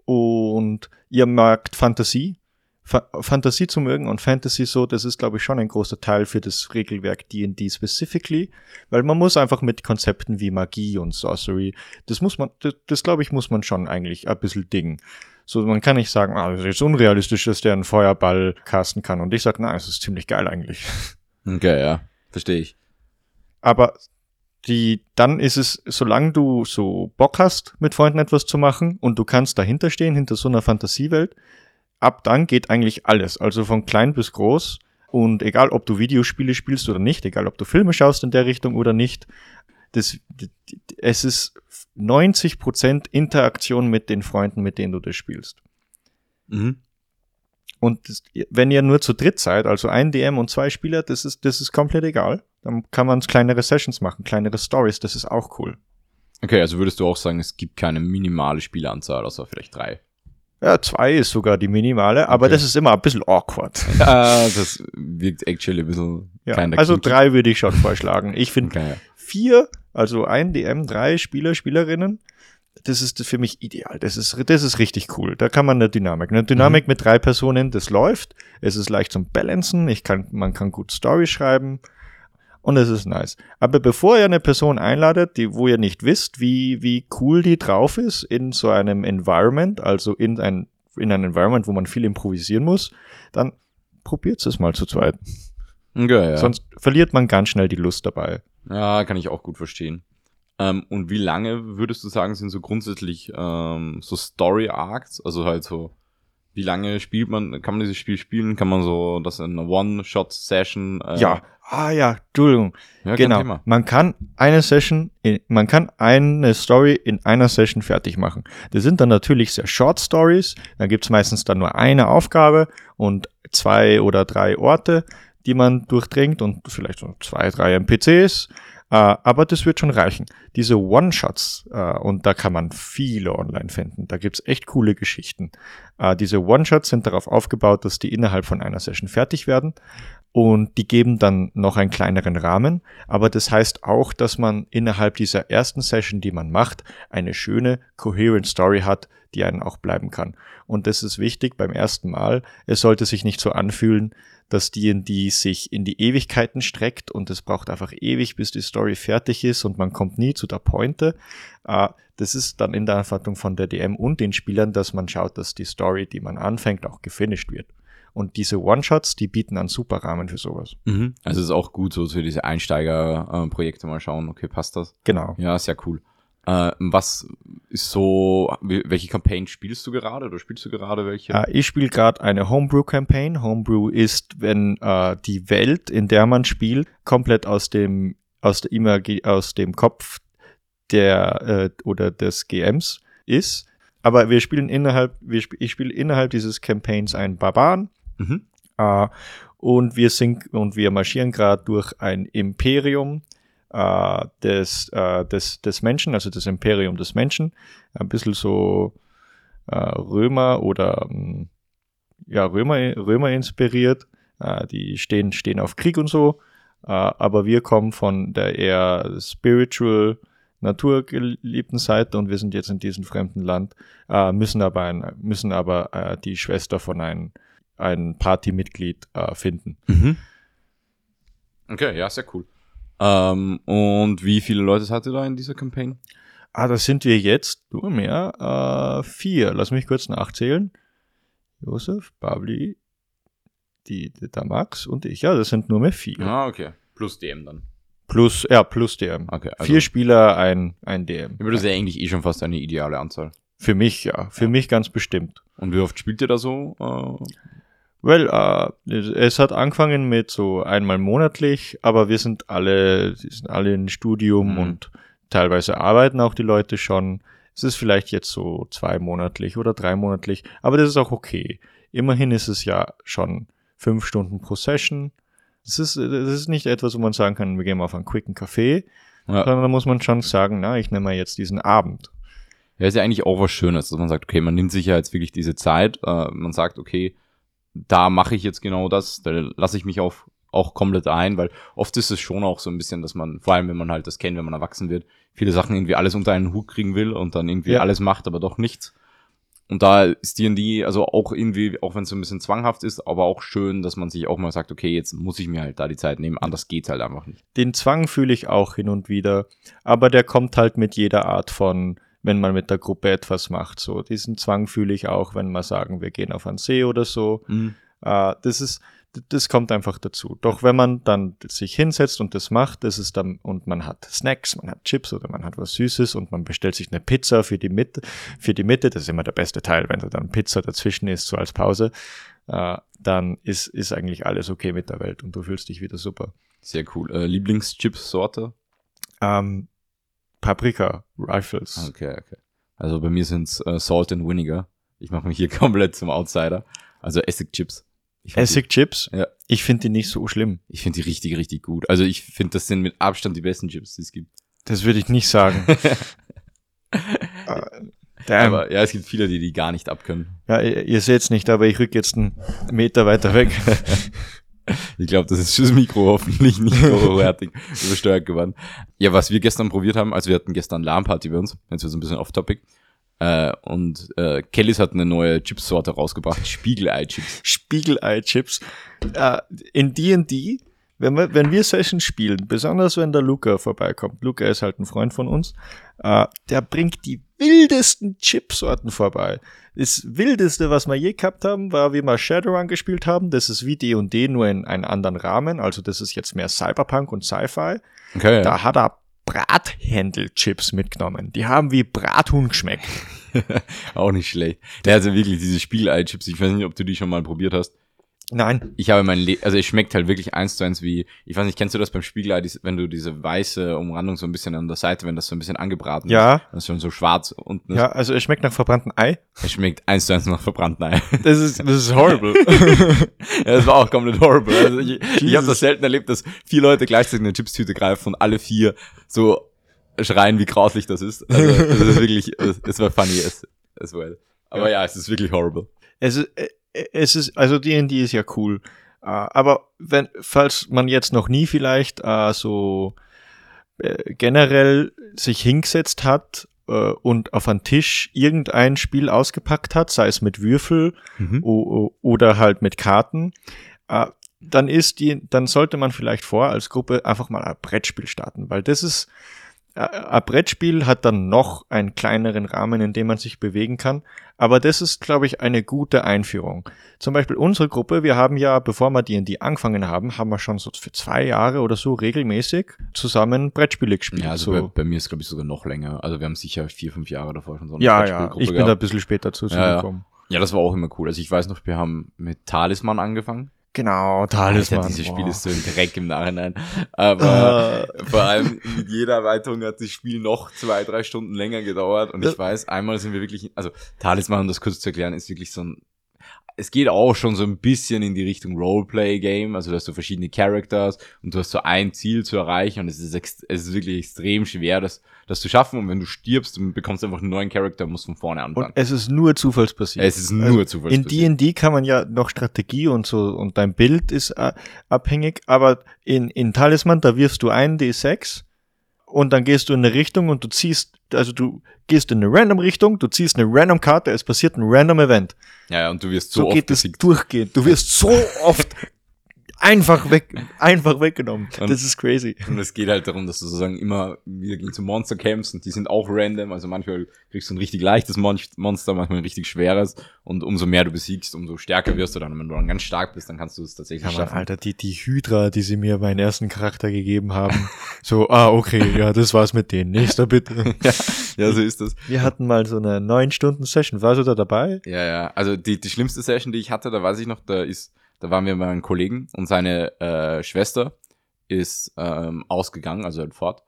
Und ihr magt Fantasie. Fa Fantasie zu mögen und Fantasy so, das ist, glaube ich, schon ein großer Teil für das Regelwerk D&D specifically, weil man muss einfach mit Konzepten wie Magie und Sorcery, das muss man, das, das glaube ich, muss man schon eigentlich ein bisschen dingen. So, man kann nicht sagen, ah, das ist unrealistisch, dass der einen Feuerball casten kann. Und ich sage, nein, es ist ziemlich geil eigentlich. Okay, ja, verstehe ich. Aber die, dann ist es, solange du so Bock hast, mit Freunden etwas zu machen und du kannst dahinter stehen, hinter so einer Fantasiewelt, ab dann geht eigentlich alles. Also von klein bis groß. Und egal, ob du Videospiele spielst oder nicht, egal, ob du Filme schaust in der Richtung oder nicht, das, es ist 90% Interaktion mit den Freunden, mit denen du das spielst. Mhm. Und das, wenn ihr nur zu dritt seid, also ein DM und zwei Spieler, das ist, das ist komplett egal. Dann kann man kleinere Sessions machen, kleinere Stories, das ist auch cool. Okay, also würdest du auch sagen, es gibt keine minimale Spieleranzahl, außer vielleicht drei. Ja, zwei ist sogar die minimale, aber okay. das ist immer ein bisschen awkward. Ja, das wirkt actually ein bisschen ja, Also drei würde ich schon vorschlagen. Ich finde okay. vier, also ein DM, drei Spieler, Spielerinnen, das ist für mich ideal. Das ist, das ist richtig cool. Da kann man eine Dynamik. Eine Dynamik mhm. mit drei Personen, das läuft. Es ist leicht zum Balancen. Ich kann, man kann gut Story schreiben. Und es ist nice. Aber bevor ihr eine Person einladet, die, wo ihr nicht wisst, wie, wie cool die drauf ist in so einem Environment, also in ein, in ein Environment, wo man viel improvisieren muss, dann probiert es mal zu zweit. Okay, ja. Sonst verliert man ganz schnell die Lust dabei. Ja, kann ich auch gut verstehen. Ähm, und wie lange würdest du sagen, sind so grundsätzlich ähm, so Story Arcs? Also halt so, wie lange spielt man, kann man dieses Spiel spielen? Kann man so das in einer One-Shot-Session? Äh ja, ah ja, Entschuldigung. Ja, genau. Man kann eine Session, in, man kann eine Story in einer Session fertig machen. Das sind dann natürlich sehr Short Stories. Dann gibt's meistens dann nur eine Aufgabe und zwei oder drei Orte, die man durchdringt und vielleicht so zwei, drei NPCs. Uh, aber das wird schon reichen. Diese One-Shots, uh, und da kann man viele online finden, da gibt's echt coole Geschichten. Uh, diese One-Shots sind darauf aufgebaut, dass die innerhalb von einer Session fertig werden und die geben dann noch einen kleineren Rahmen. Aber das heißt auch, dass man innerhalb dieser ersten Session, die man macht, eine schöne, coherent Story hat, die einen auch bleiben kann. Und das ist wichtig beim ersten Mal. Es sollte sich nicht so anfühlen, dass D&D sich in die Ewigkeiten streckt und es braucht einfach ewig, bis die Story fertig ist und man kommt nie zu der Pointe. Uh, das ist dann in der Anforderung von der DM und den Spielern, dass man schaut, dass die Story, die man anfängt, auch gefinisht wird. Und diese One-Shots, die bieten einen super Rahmen für sowas. Mhm. Also ist auch gut, so für diese Einsteiger-Projekte mal schauen, okay, passt das? Genau. Ja, sehr cool. Äh, was ist so, welche Campaign spielst du gerade oder spielst du gerade welche? Äh, ich spiele gerade eine Homebrew-Campaign. Homebrew ist, wenn äh, die Welt, in der man spielt, komplett aus dem, aus, der, aus dem Kopf der äh, oder des GMs ist. Aber wir spielen innerhalb, wir sp ich spiele innerhalb dieses Campaigns einen Barbaren. Mhm. Uh, und wir sind und wir marschieren gerade durch ein Imperium äh, des, äh, des, des Menschen, also das Imperium des Menschen. Ein bisschen so äh, Römer oder ähm, ja, Römer, Römer inspiriert. Äh, die stehen, stehen auf Krieg und so. Äh, aber wir kommen von der eher spiritual, naturgeliebten Seite und wir sind jetzt in diesem fremden Land, äh, müssen aber, ein, müssen aber äh, die Schwester von einem, einem Partymitglied äh, finden. Mhm. Okay, ja, sehr cool. Ähm, und wie viele Leute ihr da in dieser Campaign? Ah, da sind wir jetzt nur mehr. Äh, vier. Lass mich kurz nachzählen. Josef, Pabli, die, der Max und ich. Ja, das sind nur mehr vier. Ah, okay. Plus DM dann. Plus, ja, plus DM. Okay, also vier Spieler, ein, ein DM. Das ist ja eigentlich eh schon fast eine ideale Anzahl. Für mich, ja. Für ja. mich ganz bestimmt. Und wie oft spielt ihr da so? Äh Well, uh, es hat angefangen mit so einmal monatlich, aber wir sind alle, sind alle im Studium mhm. und teilweise arbeiten auch die Leute schon. Es ist vielleicht jetzt so zwei monatlich oder drei monatlich, aber das ist auch okay. Immerhin ist es ja schon fünf Stunden pro Session. Das ist, das ist nicht etwas, wo man sagen kann, wir gehen mal auf einen quicken Kaffee, ja. sondern da muss man schon sagen, na, ich nehme mal jetzt diesen Abend. Ja, ist ja eigentlich auch was Schönes, dass man sagt, okay, man nimmt sich ja jetzt wirklich diese Zeit, äh, man sagt, okay, da mache ich jetzt genau das, da lasse ich mich auf, auch komplett ein, weil oft ist es schon auch so ein bisschen, dass man, vor allem wenn man halt das kennt, wenn man erwachsen wird, viele Sachen irgendwie alles unter einen Hut kriegen will und dann irgendwie ja. alles macht, aber doch nichts. Und da ist D&D, also auch irgendwie, auch wenn es so ein bisschen zwanghaft ist, aber auch schön, dass man sich auch mal sagt, okay, jetzt muss ich mir halt da die Zeit nehmen, anders geht's halt einfach nicht. Den Zwang fühle ich auch hin und wieder, aber der kommt halt mit jeder Art von wenn man mit der Gruppe etwas macht. So diesen Zwang fühle ich auch, wenn wir sagen, wir gehen auf einen See oder so. Mhm. Äh, das ist, das kommt einfach dazu. Doch wenn man dann sich hinsetzt und das macht, das ist dann, und man hat Snacks, man hat Chips oder man hat was Süßes und man bestellt sich eine Pizza für die Mitte, für die Mitte, das ist immer der beste Teil, wenn da dann Pizza dazwischen ist, so als Pause, äh, dann ist, ist eigentlich alles okay mit der Welt und du fühlst dich wieder super. Sehr cool. Äh, Lieblingschips-Sorte? Ähm, Paprika Rifles. Okay, okay. Also bei mir sind's äh, Salt and Vinegar. Ich mache mich hier komplett zum Outsider. Also Essig-Chips. Essig-Chips? Ja. Ich finde die nicht so schlimm. Ich finde die richtig, richtig gut. Also ich finde, das sind mit Abstand die besten Chips, die es gibt. Das würde ich nicht sagen. uh, aber ja, es gibt viele, die die gar nicht abkönnen. Ja, ihr, ihr seht's nicht, aber ich rück jetzt einen Meter weiter weg. Ich glaube, das ist fürs Mikro hoffentlich nicht hochwertig übersteuert geworden. Ja, was wir gestern probiert haben, also wir hatten gestern LAN-Party bei uns, jetzt wird so ein bisschen off-topic. Äh, und äh, Kellys hat eine neue Chipsorte rausgebracht, Spiegelei-Chips. Spiegelei-Chips. Äh, in D&D, wenn wir, wenn wir Sessions spielen, besonders wenn der Luca vorbeikommt, Luca ist halt ein Freund von uns, äh, der bringt die wildesten Chipsorten vorbei. Das wildeste, was wir je gehabt haben, war, wie wir Shadowrun gespielt haben. Das ist wie D&D, nur in einem anderen Rahmen. Also das ist jetzt mehr Cyberpunk und Sci-Fi. Okay. Da hat er Brathändel-Chips mitgenommen. Die haben wie Brathuhn geschmeckt. Auch nicht schlecht. Ja, also wirklich diese Spiegelei-Chips, ich weiß nicht, ob du die schon mal probiert hast. Nein. Ich habe mein Le also es schmeckt halt wirklich eins zu eins wie, ich weiß nicht, kennst du das beim Spiegelei, dies- wenn du diese weiße Umrandung so ein bisschen an der Seite, wenn das so ein bisschen angebraten Ja. ist, das ist schon so schwarz unten ist. Ja, also es schmeckt nach verbranntem Ei. Es schmeckt eins zu eins nach verbrannten Ei. Das ist, das ist horrible. ja, das war auch komplett horrible. Also ich ich habe Jesus. das selten erlebt, dass vier Leute gleichzeitig eine Chipstüte greifen und alle vier so schreien, wie grauslich das ist. Also das ist wirklich, es, war funny as, as well. Aber ja. es ist wirklich horrible. äh, es ist, also D&D ist ja cool. Äh, aber wenn, falls man jetzt noch nie vielleicht äh, so äh, generell sich hingesetzt hat äh, und auf einen Tisch irgendein Spiel ausgepackt hat, sei es mit Würfel Mhm. oder halt mit Karten, äh, dann ist die, dann sollte man vielleicht vor als Gruppe einfach mal ein Brettspiel starten, weil das ist ein Brettspiel hat dann noch einen kleineren Rahmen, in dem man sich bewegen kann. Aber das ist, glaube ich, eine gute Einführung. Zum Beispiel unsere Gruppe, wir haben ja, bevor wir D&D angefangen haben, haben wir schon so für zwei Jahre oder so regelmäßig zusammen Brettspiele gespielt. Ja, also bei, so. bei mir ist glaube ich sogar noch länger. Also wir haben sicher vier, fünf Jahre davor schon so eine ja, ja, ich bin da ein gehabt. bisschen später dazu Ja, ja. gekommen. Ja, das war auch immer cool. Also ich weiß noch, wir haben mit Talisman angefangen. Genau, Talisman. Alter, dieses Spiel Boah. ist so ein Dreck im Nachhinein. Aber vor allem mit jeder Erweiterung hat das Spiel noch zwei, drei Stunden länger gedauert. Und ich weiß, einmal sind wir wirklich, also Talisman, um das kurz zu erklären, ist wirklich so ein, es geht auch schon so ein bisschen in die Richtung Roleplay-Game. Also du hast so verschiedene Characters und du hast so ein Ziel zu erreichen und es ist, es ist wirklich extrem schwer, das, das zu schaffen. Und wenn du stirbst, dann bekommst du einfach einen neuen Charakter und musst von vorne anfangen. Und es ist nur zufallsbasiert. es ist nur Also, Zufall. In D&D kann man ja noch Strategie und so und dein Bild ist äh, abhängig, aber in, in Talisman, da wirfst du einen D6 und dann gehst du in eine Richtung und du ziehst, also du gehst in eine random Richtung, du ziehst eine random Karte, es passiert ein random Event. Ja, und du wirst so, So, oft geht es durchgehend. Du wirst so oft einfach weg, einfach weggenommen. Und- das ist crazy. Und es geht halt darum, dass du sozusagen immer wieder gegen so Monster kämpfst und die sind auch random. Also manchmal kriegst du ein richtig leichtes Mon Monster, manchmal ein richtig schweres. Und umso mehr du besiegst, umso stärker wirst du dann. Und wenn du dann ganz stark bist, dann kannst du es tatsächlich Ja, schaffen. Alter, die, die Hydra, die sie mir meinen ersten Charakter gegeben haben. so, ah, okay, ja, das war's mit denen. Nächster bitte. ja, ja, so ist das. Wir hatten mal so eine neun Stunden Session. Warst du da dabei? Ja, ja. Also die, die schlimmste Session, die ich hatte, da weiß ich noch, da ist, da waren wir bei einem Kollegen und seine äh, Schwester ist ähm, ausgegangen, also halt fort,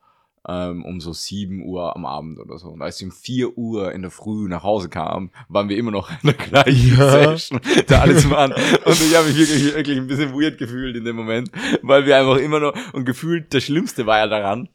ähm, um so 7 Uhr am Abend oder so. Und als sie um 4 Uhr in der Früh nach Hause kam, waren wir immer noch in der gleichen Ja. Session. Da alles waren. Und ich habe mich wirklich, wirklich ein bisschen weird gefühlt in dem Moment, weil wir einfach immer noch, und gefühlt, das Schlimmste war ja daran,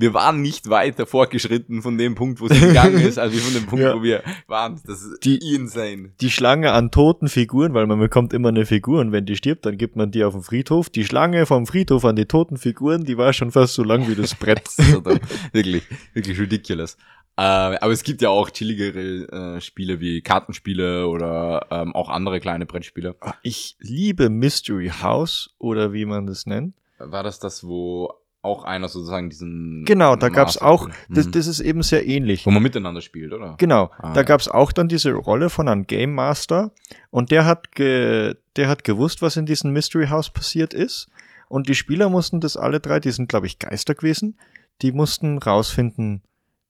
wir waren nicht weiter fortgeschritten von dem Punkt, wo sie gegangen ist, als wie von dem Punkt, Ja. wo wir waren. Das ist Die- insane. Die Schlange an toten Figuren, weil man bekommt immer eine Figur und wenn die stirbt, dann gibt man die auf den Friedhof. Die Schlange vom Friedhof an die toten Figuren, die war schon fast so lang wie das Brett. So dumm. wirklich, wirklich ridiculous. Äh, aber es gibt ja auch chilligere äh, Spiele wie Kartenspiele oder ähm, auch andere kleine Brettspiele. Ich liebe Mystery House oder wie man das nennt. War das das, wo auch einer sozusagen diesen Genau, da gab's Master- auch, das, Mhm. das ist eben sehr ähnlich. wo man miteinander spielt, oder? Genau, Ah, da ja. gab's auch dann diese Rolle von einem Game Master und der hat, ge, der hat gewusst, was in diesem Mystery House passiert ist und die Spieler mussten das alle drei, die sind glaube ich Geister gewesen, die mussten rausfinden,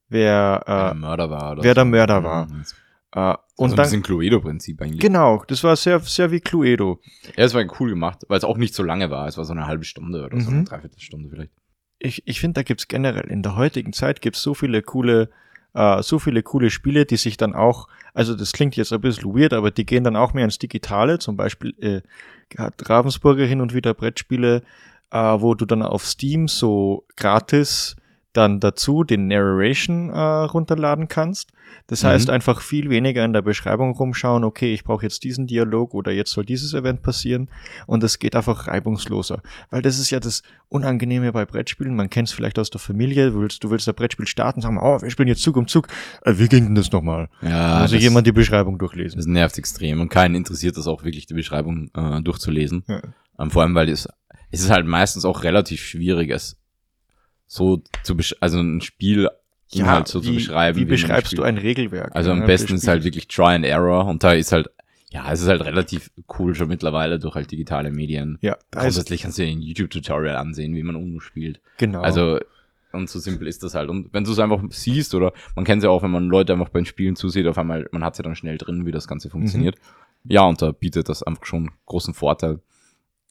wer, Wer der äh, Mörder war. Wer der so. Mörder war. Mhm. äh, Und und so ein dann, bisschen Cluedo-Prinzip eigentlich. genau, das war sehr, sehr wie Cluedo. Ja, es war cool gemacht, weil es auch nicht so lange war. Es war so eine halbe Stunde oder so, Mhm. eine Dreiviertelstunde vielleicht. Ich, ich finde, da gibt's generell, in der heutigen Zeit gibt's so viele coole, äh, so viele coole Spiele, die sich dann auch, also das klingt jetzt ein bisschen weird, aber die gehen dann auch mehr ins Digitale. Zum Beispiel äh, hat Ravensburger hin und wieder Brettspiele, äh, wo du dann auf Steam so gratis dann dazu den Narration äh, runterladen kannst. Das Mhm. heißt einfach viel weniger in der Beschreibung rumschauen, okay, ich brauche jetzt diesen Dialog oder jetzt soll dieses Event passieren und es geht einfach reibungsloser. Weil das ist ja das Unangenehme bei Brettspielen, man kennt es vielleicht aus der Familie, du willst, du willst das Brettspiel starten, sagen, oh, wir spielen jetzt Zug um Zug. Äh, wie ging denn das nochmal? Ja, also jemand die Beschreibung durchlesen. das nervt extrem und keinen interessiert das auch wirklich, die Beschreibung äh, durchzulesen. Ja. Ähm, vor allem, weil es, es ist halt meistens auch relativ schwierig, es so zu besch also ein Spiel Inhalt so zu wie, beschreiben. Wie man beschreibst du ein Regelwerk? Also am innerhalb besten ist halt wirklich Try and Error und da ist halt, ja, es ist halt relativ cool schon mittlerweile durch halt digitale Medien. Ja, Grundsätzlich kannst du dir ein YouTube-Tutorial ansehen, wie man UNO spielt. genau. Also, und so simpel ist das halt. Und wenn du es einfach siehst, oder man kennt es ja auch, wenn man Leute einfach beim Spielen zusieht, auf einmal, man hat ja dann schnell drin, wie das Ganze funktioniert. Mhm. Ja, und da bietet das einfach schon großen Vorteil.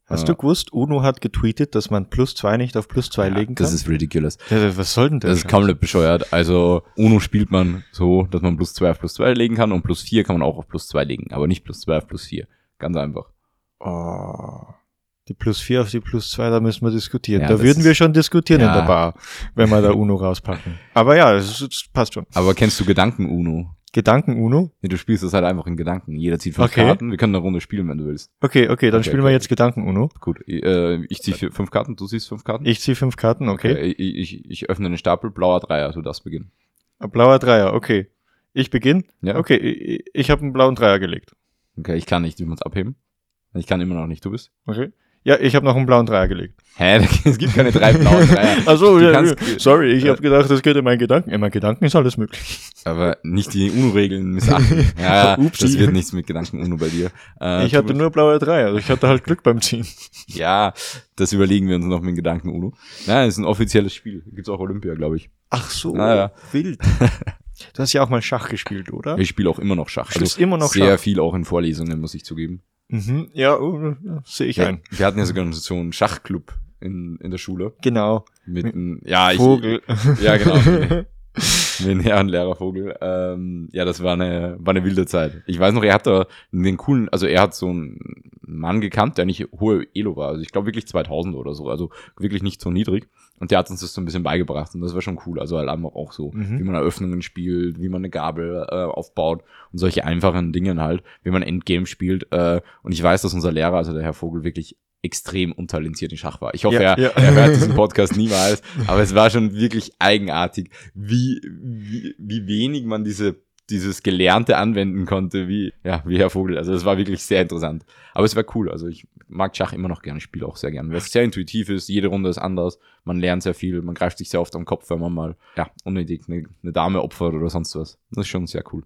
Hast äh, du gewusst, UNO hat getweetet, dass man plus zwei nicht auf plus zwei Ja, legen kann? das ist ridiculous. Ja, was soll denn das? Das ist komplett bescheuert. Also UNO spielt man so, dass man plus zwei auf plus zwei legen kann und plus vier kann man auch auf plus zwei legen, aber nicht plus zwei auf plus vier. Ganz einfach. Oh, die plus vier auf die plus zwei, da müssen wir diskutieren. Ja, da würden wir schon diskutieren in Ja. der Bar, wenn wir da UNO rauspacken. Aber ja, es, passt schon. Aber kennst du Gedanken-UNO? Gedanken-UNO? Nee, du spielst das halt einfach in Gedanken. Jeder zieht fünf Okay. Karten. Wir können eine Runde spielen, wenn du willst. Okay, okay, dann Okay, spielen okay. wir jetzt Gedanken-UNO. Gut, äh, ich ziehe fünf Karten, du siehst fünf Karten. Ich ziehe fünf Karten, okay. Äh, Ich, ich, ich öffne den Stapel, blauer Dreier, du darfst beginnen. Blauer Dreier, okay. Ich beginne? Ja. Okay, ich, ich habe einen blauen Dreier gelegt. Okay, ich kann nicht, wie man es abheben. Ich kann immer noch nicht, du bist. Okay. Ja, ich habe noch einen blauen Dreier gelegt. Hä, es gibt keine drei blauen Dreier. Also, Du ja, kannst- sorry, ich Ja. habe gedacht, das geht in meinen Gedanken. In meinen Gedanken ist alles möglich. Aber nicht die UNO-Regeln missachten. Ja, ja Upsi. das wird nichts mit Gedanken-UNO bei dir. Äh, ich hatte nur blaue Dreier. Also ich hatte halt Glück beim Ziehen. Ja, das überlegen wir uns noch mit Gedanken-UNO. Nein, es ist ein offizielles Spiel. Gibt's auch Olympia, glaube ich. Ach so, Ah, ja. wild. Du hast ja auch mal Schach gespielt, oder? Ich spiele auch immer noch Schach. Also immer noch sehr Schach? viel auch in Vorlesungen, muss ich zugeben. Mhm. Ja, oh, sehe ich Ja, ein. wir hatten ja sogar so einen Schachclub in, in der Schule. Genau. Mit, einem, ja, ich, Vogel. Ja, genau. mit dem Herrenlehrer Vogel. Ähm, ja, das war eine, war eine wilde Zeit. Ich weiß noch, er hat da den coolen, also er hat so einen Mann gekannt, der nicht hohe Elo war. Also ich glaube wirklich 2000 oder so. Also wirklich nicht so niedrig. Und der hat uns das so ein bisschen beigebracht. Und das war schon cool. Also halt einfach auch so, Mhm. wie man Eröffnungen spielt, wie man eine Gabel äh, aufbaut und solche einfachen Dingen halt, wie man Endgame spielt. Äh, und ich weiß, dass unser Lehrer, also der Herr Vogel, wirklich extrem untalentiert in Schach war. Ich hoffe, Ja, er, ja. er hört diesen Podcast niemals, aber es war schon wirklich eigenartig, wie, wie, wie wenig man diese, dieses Gelernte anwenden konnte, wie, ja, wie Herr Vogel. Also es war wirklich sehr interessant. Aber es war cool. Also ich mag Schach immer noch gerne, spiele auch sehr gerne, weil es sehr intuitiv ist, jede Runde ist anders, man lernt sehr viel, man greift sich sehr oft am Kopf, wenn man mal, ja, unnötig eine, eine Dame opfert oder sonst was. Das ist schon sehr cool.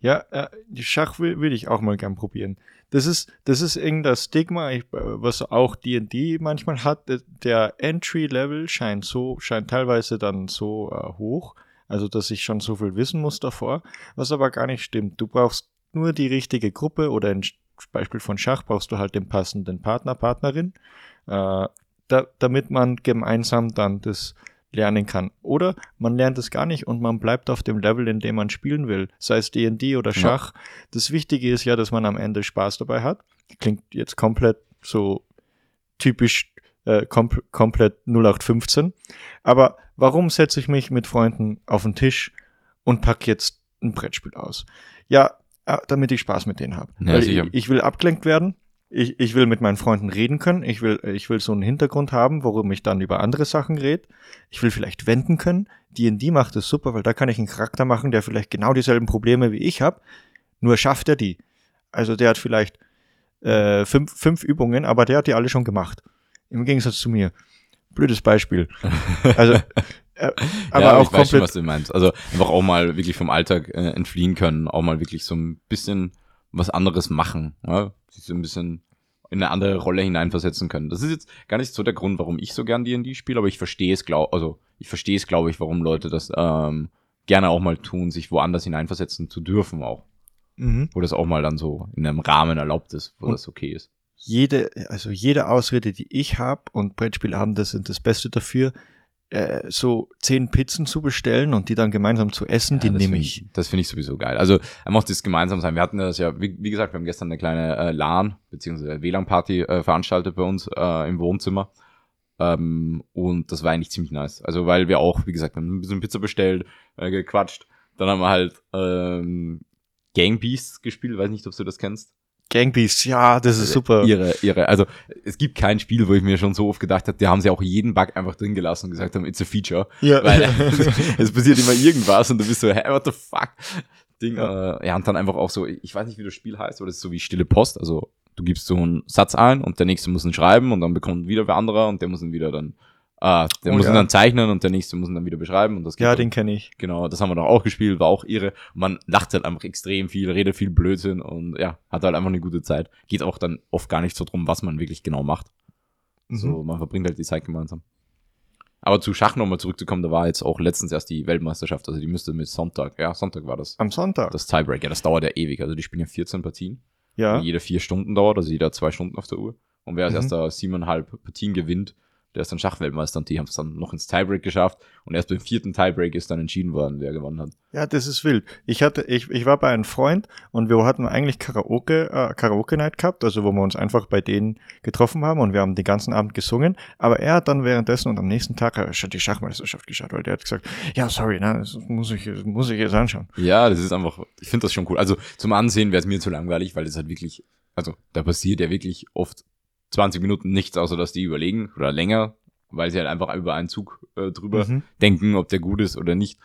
Ja, äh, Schach will, will ich auch mal gern probieren. Das ist, das ist irgendein Stigma, äh, was auch D&D manchmal hat. Der Entry-Level scheint so, scheint teilweise dann so äh, hoch, also dass ich schon so viel wissen muss davor, was aber gar nicht stimmt. Du brauchst nur die richtige Gruppe oder ein Beispiel von Schach brauchst du halt den passenden Partner, Partnerin, äh, da, damit man gemeinsam dann das lernen kann. Oder man lernt es gar nicht und man bleibt auf dem Level, in dem man spielen will, sei es D&D oder Ja. Schach. Das Wichtige ist ja, dass man am Ende Spaß dabei hat. Klingt jetzt komplett so typisch äh, kom komplett 0815. Aber warum setze ich mich mit Freunden auf den Tisch und pack jetzt ein Brettspiel aus? Ja, äh, damit ich Spaß mit denen habe. Ja, ich, ich will abgelenkt werden. Ich, ich will mit meinen Freunden reden können. Ich will, ich will so einen Hintergrund haben, worum ich dann über andere Sachen rede. Ich will vielleicht wenden können. D&D macht es super, weil da kann ich einen Charakter machen, der vielleicht genau dieselben Probleme wie ich habe. Nur schafft er die. Also der hat vielleicht äh, fünf, fünf Übungen, aber der hat die alle schon gemacht. Im Gegensatz zu mir. Blödes Beispiel. Also, äh, aber ja, auch ich weiß schon, komplett was du meinst. Also einfach auch mal wirklich vom Alltag äh, entfliehen können, auch mal wirklich so ein bisschen was anderes machen, ja? sich so ein bisschen in eine andere Rolle hineinversetzen können. Das ist jetzt gar nicht so der Grund, warum ich so gern D&D spiele, aber ich verstehe es, glaub, also ich verstehe es, glaube ich, warum Leute das ähm, gerne auch mal tun, sich woanders hineinversetzen zu dürfen auch, Mhm. wo das auch mal dann so in einem Rahmen erlaubt ist, wo Und- das okay ist. Jede, also jede Ausrede, die ich habe, und Brettspielabende sind das Beste dafür, äh, so zehn Pizzen zu bestellen und die dann gemeinsam zu essen, die Ja, das nehme ich. Das finde ich sowieso geil. Also einfach das gemeinsam sein. Wir hatten das ja, wie, wie gesagt, wir haben gestern eine kleine äh, LAN bzw. WLAN-Party äh, veranstaltet bei uns äh, im Wohnzimmer. Ähm, und das war eigentlich ziemlich nice. Also, weil wir auch, wie gesagt, wir haben ein bisschen Pizza bestellt, äh, gequatscht. Dann haben wir halt ähm, Gang Beasts gespielt, weiß nicht, ob du das kennst. Gang Beasts, ja, das ist super. Ihre, ihre, also es gibt kein Spiel, wo ich mir schon so oft gedacht habe, da haben sie auch jeden Bug einfach drin gelassen und gesagt haben, it's a feature. Ja. Weil es passiert immer irgendwas und du bist so, hä, what the fuck? Ding. Ja. Äh, ja, und dann einfach auch so, ich weiß nicht, wie das Spiel heißt, aber das ist so wie stille Post. Also du gibst so einen Satz ein und der nächste muss ihn schreiben und dann bekommt wieder wer anderer und der muss ihn wieder dann Ah, der Oh muss ja. ihn dann zeichnen und der nächste muss ihn dann wieder beschreiben. Und das geht ja, den kenne ich. Genau, das haben wir doch auch gespielt, war auch irre. Und man lacht halt einfach extrem viel, redet viel Blödsinn und ja, hat halt einfach eine gute Zeit. Geht auch dann oft gar nicht so drum, was man wirklich genau macht. Mhm. So, man verbringt halt die Zeit gemeinsam. Aber zu Schach nochmal zurückzukommen, da war jetzt auch letztens erst die Weltmeisterschaft, also die müsste mit Sonntag, ja, Sonntag war das. Am Sonntag. Das Tiebreak, ja, das dauert ja ewig. Also die spielen ja 14 Partien. ja. Jeder vier Stunden dauert, also jeder zwei Stunden auf der Uhr. Und wer als Mhm. erster siebeneinhalb Partien gewinnt, der ist dann Schachweltmeister und die haben es dann noch ins Tiebreak geschafft. Und erst beim vierten Tiebreak ist dann entschieden worden, wer gewonnen hat. Ja, das ist wild. Ich hatte, ich, ich war bei einem Freund und wir hatten eigentlich Karaoke, äh, Karaoke Night gehabt, also wo wir uns einfach bei denen getroffen haben und wir haben den ganzen Abend gesungen. Aber er hat dann währenddessen und am nächsten Tag äh, schon die Schachmeisterschaft geschaut, weil der hat gesagt, ja, sorry, ne, das muss ich, das muss ich jetzt anschauen. Ja, das ist einfach, ich finde das schon cool. Also zum Ansehen wäre es mir zu langweilig, weil es halt wirklich, also da passiert ja wirklich oft 20 Minuten nichts, außer dass die überlegen oder länger, weil sie halt einfach über einen Zug äh, drüber Mhm. denken, ob der gut ist oder nicht.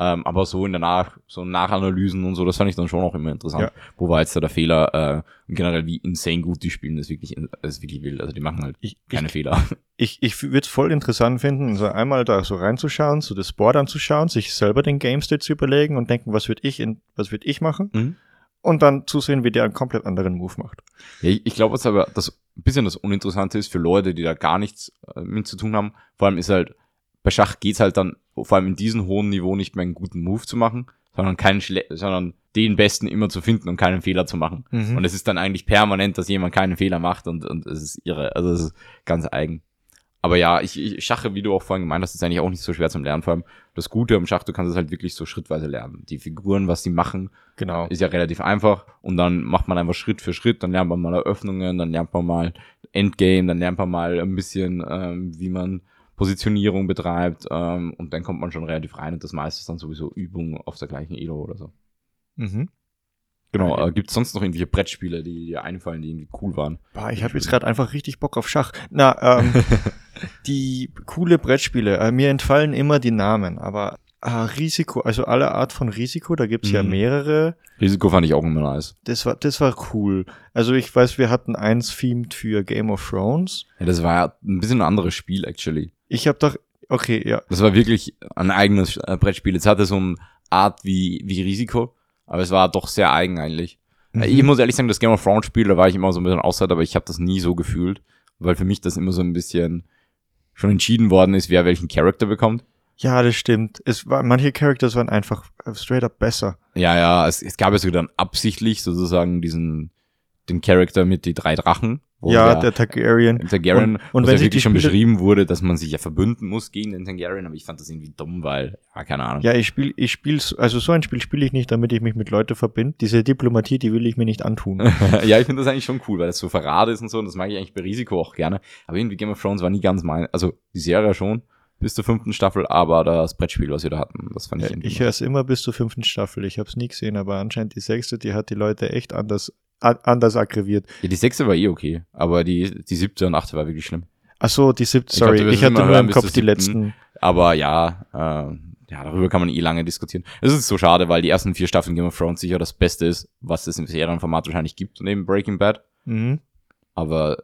Ähm, aber so in der Nach so Nachanalysen und so, das fand ich dann schon auch immer interessant. Ja. Wo war jetzt da der Fehler? Äh, und generell, wie insane gut die spielen, das ist wirklich, das ist wirklich wild. Also die machen halt Ich, keine ich, Fehler. ich, ich würde es voll interessant finden, so einmal da so reinzuschauen, so das Board anzuschauen, sich selber den Game State zu überlegen und denken, was würde ich in, was würde ich machen? Mhm. Und dann zu sehen, wie der einen komplett anderen Move macht. Ja, ich ich glaube, was aber das ein bisschen das Uninteressante ist für Leute, die da gar nichts äh, mit zu tun haben. Vor allem ist halt, bei Schach geht's halt dann, vor allem in diesem hohen Niveau nicht mehr einen guten Move zu machen, sondern keinen schle sondern den besten immer zu finden und keinen Fehler zu machen. Mhm. Und es ist dann eigentlich permanent, dass jemand keinen Fehler macht und, und es ist irre. Also es ist ganz eigen. Aber ja, ich, ich Schache, wie du auch vorhin gemeint hast, ist eigentlich auch nicht so schwer zum Lernen. Vor allem das Gute am Schach, du kannst es halt wirklich so schrittweise lernen. Die Figuren, was die machen, Genau. ist ja relativ einfach und dann macht man einfach Schritt für Schritt, dann lernt man mal Eröffnungen, dann lernt man mal Endgame, dann lernt man mal ein bisschen, ähm, wie man Positionierung betreibt ähm, und dann kommt man schon relativ rein und das meiste ist dann sowieso Übung auf der gleichen Elo oder so. Mhm. Genau, Ja. äh, gibt es sonst noch irgendwelche Brettspiele, die dir einfallen, die irgendwie cool waren? Boah, ich habe jetzt gerade einfach richtig Bock auf Schach. Na, ähm, die coole Brettspiele, äh, mir entfallen immer die Namen, aber äh, Risiko, also alle Art von Risiko, da gibt's ja Mhm. mehrere. Risiko fand ich auch immer nice. Das war, das war cool. Also ich weiß, wir hatten eins themed für Game of Thrones. Ja, das war ja ein bisschen ein anderes Spiel, actually. Ich habe doch, okay, ja, Das war wirklich ein eigenes äh, Brettspiel. Es hatte so eine Art wie, wie Risiko, aber es war doch sehr eigen eigentlich. Äh, Ich muss ehrlich sagen, das Game of Thrones Spiel, da war ich immer so ein bisschen außerhalb, aber ich habe das nie so gefühlt, weil für mich das immer so ein bisschen schon entschieden worden ist, wer welchen Charakter bekommt. ja, das stimmt. Es war, manche Characters waren einfach äh, straight up besser. Ja, ja, es, es gab ja sogar dann absichtlich sozusagen diesen, den Charakter mit die drei Drachen. Ja, der, der Targaryen. Targaryen, Und- und wenn ja wirklich schon Spiele- beschrieben wurde, dass man sich ja verbünden muss gegen den Targaryen, aber ich fand das irgendwie dumm, weil, ja, keine Ahnung. Ja, ich spiel, ich spiel, also so ein Spiel spiele ich nicht, damit ich mich mit Leuten verbinde. Diese Diplomatie, die will ich mir nicht antun. ja, ich finde das eigentlich schon cool, weil das so Verrat ist und so, und das mag ich eigentlich bei Risiko auch gerne. Aber irgendwie Game of Thrones war nie ganz mein, also die Serie schon, bis zur fünften Staffel, aber das Brettspiel, was wir da hatten, das fand ich Ja, irgendwie. ich höre es immer bis zur fünften Staffel. Ich habe es nie gesehen, aber anscheinend die sechste, die hat die Leute echt anders, anders aggressiert. ja, die sechste war eh okay, aber die, die siebte und achte war wirklich schlimm. Ach so, die siebte, Ich glaub, sorry, du wirst ich hatte nur hören im Kopf die siebten. letzten. Aber ja, äh, ja, darüber kann man eh lange diskutieren. Es ist so schade, weil die ersten vier Staffeln Game of Thrones sicher das Beste ist, was es im Serienformat wahrscheinlich gibt, neben Breaking Bad. Mhm. Aber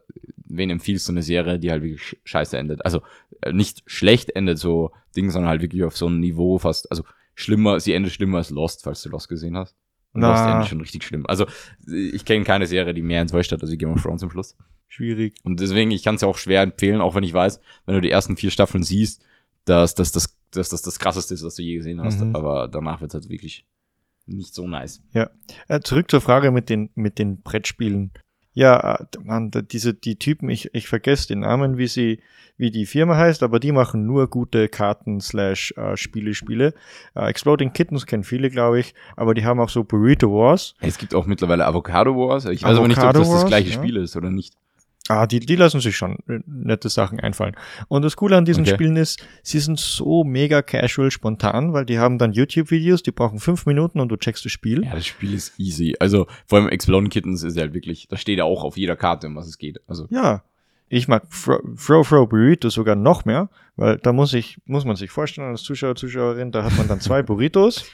wen empfiehlst du eine Serie, die halt wirklich sch- scheiße endet? Also äh, nicht schlecht endet, so Ding, sondern halt wirklich auf so einem Niveau fast, also schlimmer, sie endet schlimmer als Lost, falls du Lost gesehen hast. Und. Lost endet schon richtig schlimm. Also ich kenne keine Serie, die mehr enttäuscht hat als Game of Thrones im Schluss. Schwierig. Und deswegen, ich kann es ja auch schwer empfehlen, auch wenn ich weiß, wenn du die ersten vier Staffeln siehst, dass das das, dass das, das krasseste ist, was du je gesehen hast. Mhm. Aber danach wird es halt wirklich nicht so nice. Äh, zurück zur Frage mit den, mit den Brettspielen. Ja, äh, man, diese, die Typen, ich, ich vergesse den Namen, wie sie, wie die Firma heißt, aber die machen nur gute Karten slash äh, Spiele, Spiele. Äh, Exploding Kittens kennen viele, glaube ich, aber die haben auch so Burrito Wars. Es gibt auch mittlerweile Avocado Wars. Ich weiß aber nicht, ob Avocado das das Wars, gleiche ja. Spiel ist oder nicht. Ah, die, die lassen sich schon äh, nette Sachen einfallen. Und das Coole an diesen Okay. Spielen ist, sie sind so mega casual, spontan, weil die haben dann YouTube-Videos, die brauchen fünf Minuten und du checkst das Spiel. Ja, das Spiel ist easy. Also vor allem Exploding Kittens ist halt wirklich, da steht ja auch auf jeder Karte, um was es geht. Also Ja. Ich mag Fro Fro Fro Burrito sogar noch mehr, weil da muss ich, muss man sich vorstellen als Zuschauer, Zuschauerin, da hat man dann zwei Burritos,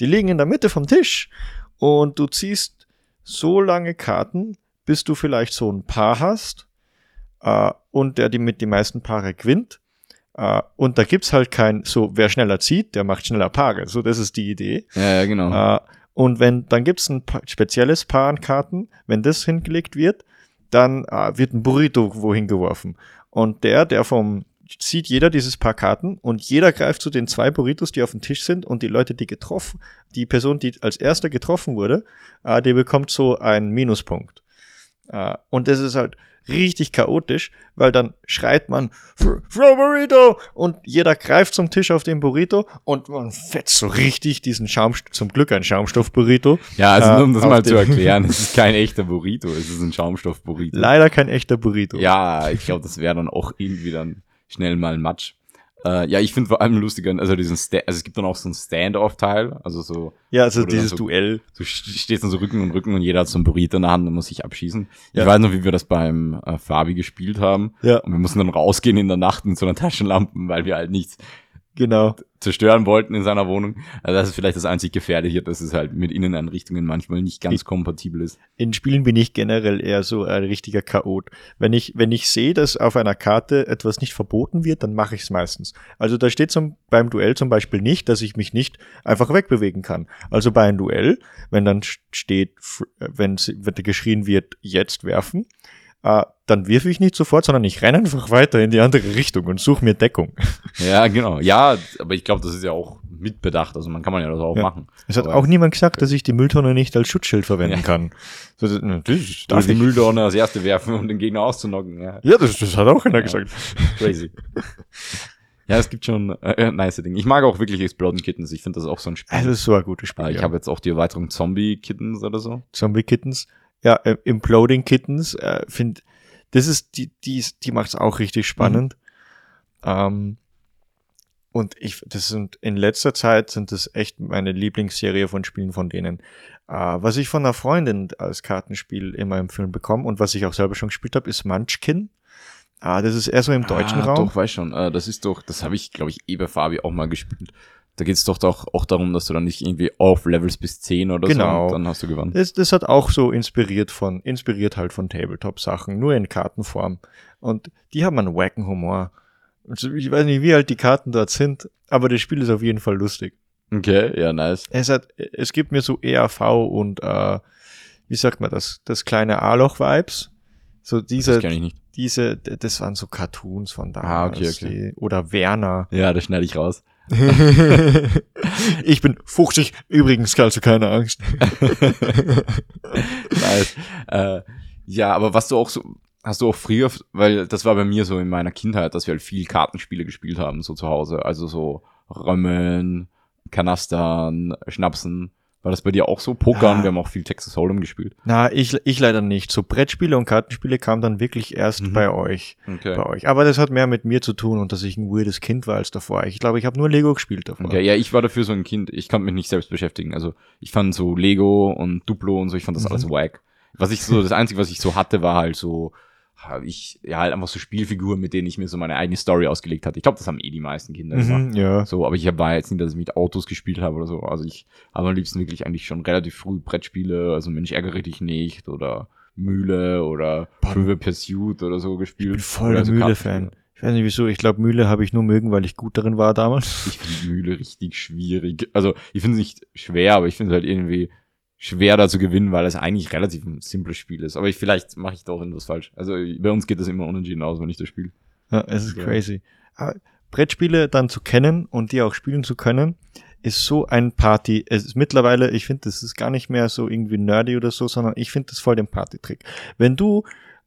die liegen in der Mitte vom Tisch und du ziehst so lange Karten, bis du vielleicht so ein Paar hast äh, und der die mit die meisten Paare gewinnt. Äh, und da gibt's halt kein, so wer schneller zieht, der macht schneller Paare. So, das ist die Idee. ja, ja genau. Äh, und wenn, dann gibt's ein pa spezielles Paar an Karten. Wenn das hingelegt wird, dann äh, wird ein Burrito wohin geworfen. Und der, der vom, sieht jeder dieses Paar Karten und jeder greift zu den zwei Burritos, die auf dem Tisch sind und die Leute, die getroffen, die Person, die als erster getroffen wurde, äh, die bekommt so einen Minuspunkt. Äh, und das ist halt richtig chaotisch, weil dann schreit man "Fr- Frau Burrito und jeder greift zum Tisch auf den Burrito und man fetzt so richtig diesen Schaum, zum Glück ein Schaumstoff-Burrito. ja, also äh, nur um das auf mal zu erklären, es ist kein echter Burrito, es ist ein Schaumstoff-Burrito. Leider kein echter Burrito. Ja, ich glaube, das wäre dann auch irgendwie dann schnell mal ein Match. Äh, ja, ich finde vor allem lustiger, also diesen Sta also es gibt dann auch so ein Stand-off-Teil, also so, Ja, also dieses so- Duell. du st- stehst dann so Rücken und Rücken und jeder hat so ein Burrito in der Hand und muss sich abschießen. Ja. Ich weiß noch, wie wir das beim äh, Fabi gespielt haben. Ja. Und wir mussten dann rausgehen in der Nacht mit so einer Taschenlampe, weil wir halt nichts Genau. zerstören wollten in seiner Wohnung. Also das ist vielleicht das einzig Gefährliche, dass es halt mit Inneneinrichtungen manchmal nicht ganz kompatibel ist. In Spielen bin ich generell eher so ein richtiger Chaot. Wenn ich, wenn ich sehe, dass auf einer Karte etwas nicht verboten wird, dann mache ich es meistens. Also da steht zum, beim Duell zum Beispiel nicht, dass ich mich nicht einfach wegbewegen kann. Also bei einem Duell, wenn dann st- steht, äh, wenn, wenn geschrien wird, jetzt werfen, äh, dann wirf ich nicht sofort, sondern ich renne einfach weiter in die andere Richtung und suche mir Deckung. Ja, genau. Ja, aber ich glaube, das ist ja auch mitbedacht. Also man kann man ja das auch Ja. machen. Es hat Aber- auch niemand gesagt, dass ich die Mülltonne nicht als Schutzschild verwenden Ja. kann. So, das, natürlich Darf darf die. Mülltonne als erste werfen, um den Gegner auszunocken. Ja, Ja, das, das hat auch einer Ja. gesagt. crazy. ja, es gibt schon äh, nice Dinge. Ich mag auch wirklich Exploding Kittens. Ich finde das auch so ein Spiel. Also, das ist so ein gutes Spiel. äh, ich ja. habe jetzt auch die Erweiterung Zombie Kittens oder so. Zombie Kittens. Ja, äh, Imploding Kittens, äh, find, das ist, die, die, die macht's auch richtig spannend. Ähm, und ich, das sind, in letzter Zeit sind das echt meine Lieblingsserie von Spielen von denen. Äh, was ich von einer Freundin als Kartenspiel immer empfohlen bekomme und was ich auch selber schon gespielt habe, ist Munchkin. Ah, das ist eher so im deutschen ah, Raum. Doch, weiß schon. Äh, das ist doch, das habe ich, glaube ich, eh bei Fabi auch mal gespielt. Da geht's doch, doch auch darum, dass du dann nicht irgendwie auf Levels bis 10 oder Genau. so und dann hast du gewonnen. Das, das hat auch so inspiriert von, inspiriert halt von Tabletop-Sachen, nur in Kartenform. Und die haben einen wacken Humor. Also Ich weiß nicht, wie alt die Karten dort sind, aber das Spiel ist auf jeden Fall lustig. Okay, ja, nice. Es hat, es gibt mir so ERV und, äh, wie sagt man das, das kleine A-Loch-Vibes. So diese, Das kenne ich nicht. diese, das waren so Cartoons von damals. Ah, okay, okay. Die, oder Werner. Ja, das schneide ich raus. ich bin 50, übrigens, also keine Angst. nice. äh, ja, aber was du auch so, hast du auch früher, weil das war bei mir so in meiner Kindheit, dass wir halt viel Kartenspiele gespielt haben, so zu Hause. Also so Römmeln, Kanastern, Schnapsen. War das bei dir auch so? Pokern, Ah. wir haben auch viel Texas Hold'em gespielt. Na, ich, ich leider nicht. So Brettspiele und Kartenspiele kamen dann wirklich erst Mhm. bei euch. Okay. Bei euch. Aber das hat mehr mit mir zu tun und dass ich ein weirdes Kind war als davor. Ich glaube, ich habe nur Lego gespielt davor. Okay, ja, ich war dafür so ein Kind, ich konnte mich nicht selbst beschäftigen. Also ich fand so Lego und Duplo und so, ich fand das Mhm. alles wack. Was ich so, das Einzige, was ich so hatte, war halt so, ha, ich, ja, halt einfach so Spielfiguren, mit denen ich mir so meine eigene Story ausgelegt hatte. Ich glaube, das haben eh die meisten Kinder. Mhm, ja. So, aber ich war jetzt nicht, dass ich mit Autos gespielt habe oder so. Also ich habe am liebsten wirklich eigentlich schon relativ früh Brettspiele, also Mensch, ärgere dich nicht oder Mühle oder. Trivial Pursuit oder so gespielt. Ich bin voll Oder der so Mühle-Fan. Ich weiß nicht wieso. Ich glaube, Mühle habe ich nur mögen, weil ich gut darin war damals. Ich finde Mühle richtig schwierig. Also ich finde es nicht schwer, aber ich finde es halt irgendwie schwer da zu gewinnen, weil es eigentlich relativ ein simples Spiel ist. Aber ich, vielleicht mache ich da auch irgendwas falsch. Also bei uns geht das immer unentschieden aus, wenn ich das spiele. Ja, es ist Ja. crazy. Aber Brettspiele dann zu kennen und die auch spielen zu können, ist so ein Party. Es ist mittlerweile, ich finde, das ist gar nicht mehr so irgendwie nerdy oder so, sondern ich finde das voll den Partytrick. Wenn du,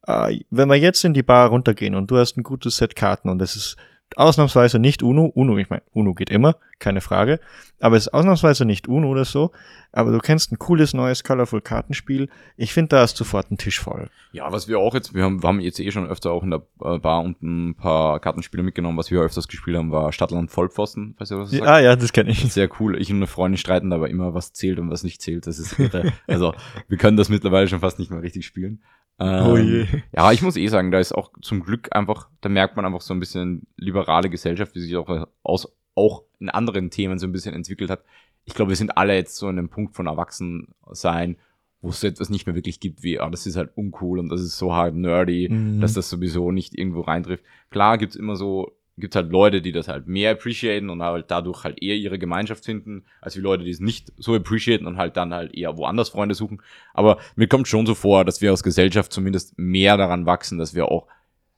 äh, wenn wir jetzt in die Bar runtergehen und du hast ein gutes Set Karten und es ist ausnahmsweise nicht Uno. Uno, ich meine, Uno geht immer, keine Frage. Aber es ist ausnahmsweise nicht Uno oder so. Aber du kennst ein cooles neues Colorful Kartenspiel. Ich finde, da ist sofort ein Tisch voll. Ja, was wir auch jetzt, wir haben, wir haben jetzt eh schon öfter auch in der Bar und ein paar Kartenspiele mitgenommen. Was wir öfters gespielt haben, war Stadtland Vollpfosten. Weißt du, was das sagt? Ah ja, das kenne ich. Sehr cool. Ich und eine Freundin streiten dabei immer, was zählt und was nicht zählt. Das ist irre. also, wir können das mittlerweile schon fast nicht mehr richtig spielen. Ähm, Oh je. Ja, ich muss eh sagen, da ist auch zum Glück einfach, da merkt man einfach so ein bisschen liberale Gesellschaft, wie sich auch aus, auch in anderen Themen so ein bisschen entwickelt hat. Ich glaube, wir sind alle jetzt so an dem Punkt von Erwachsensein, wo es so etwas nicht mehr wirklich gibt, wie, ah, das ist halt uncool und das ist so hart nerdy, Mhm. dass das sowieso nicht irgendwo reintrifft. Klar gibt's immer so, gibt's halt Leute, die das halt mehr appreciaten und halt dadurch halt eher ihre Gemeinschaft finden, als wie Leute, die es nicht so appreciaten und halt dann halt eher woanders Freunde suchen. Aber mir kommt schon so vor, dass wir als Gesellschaft zumindest mehr daran wachsen, dass wir auch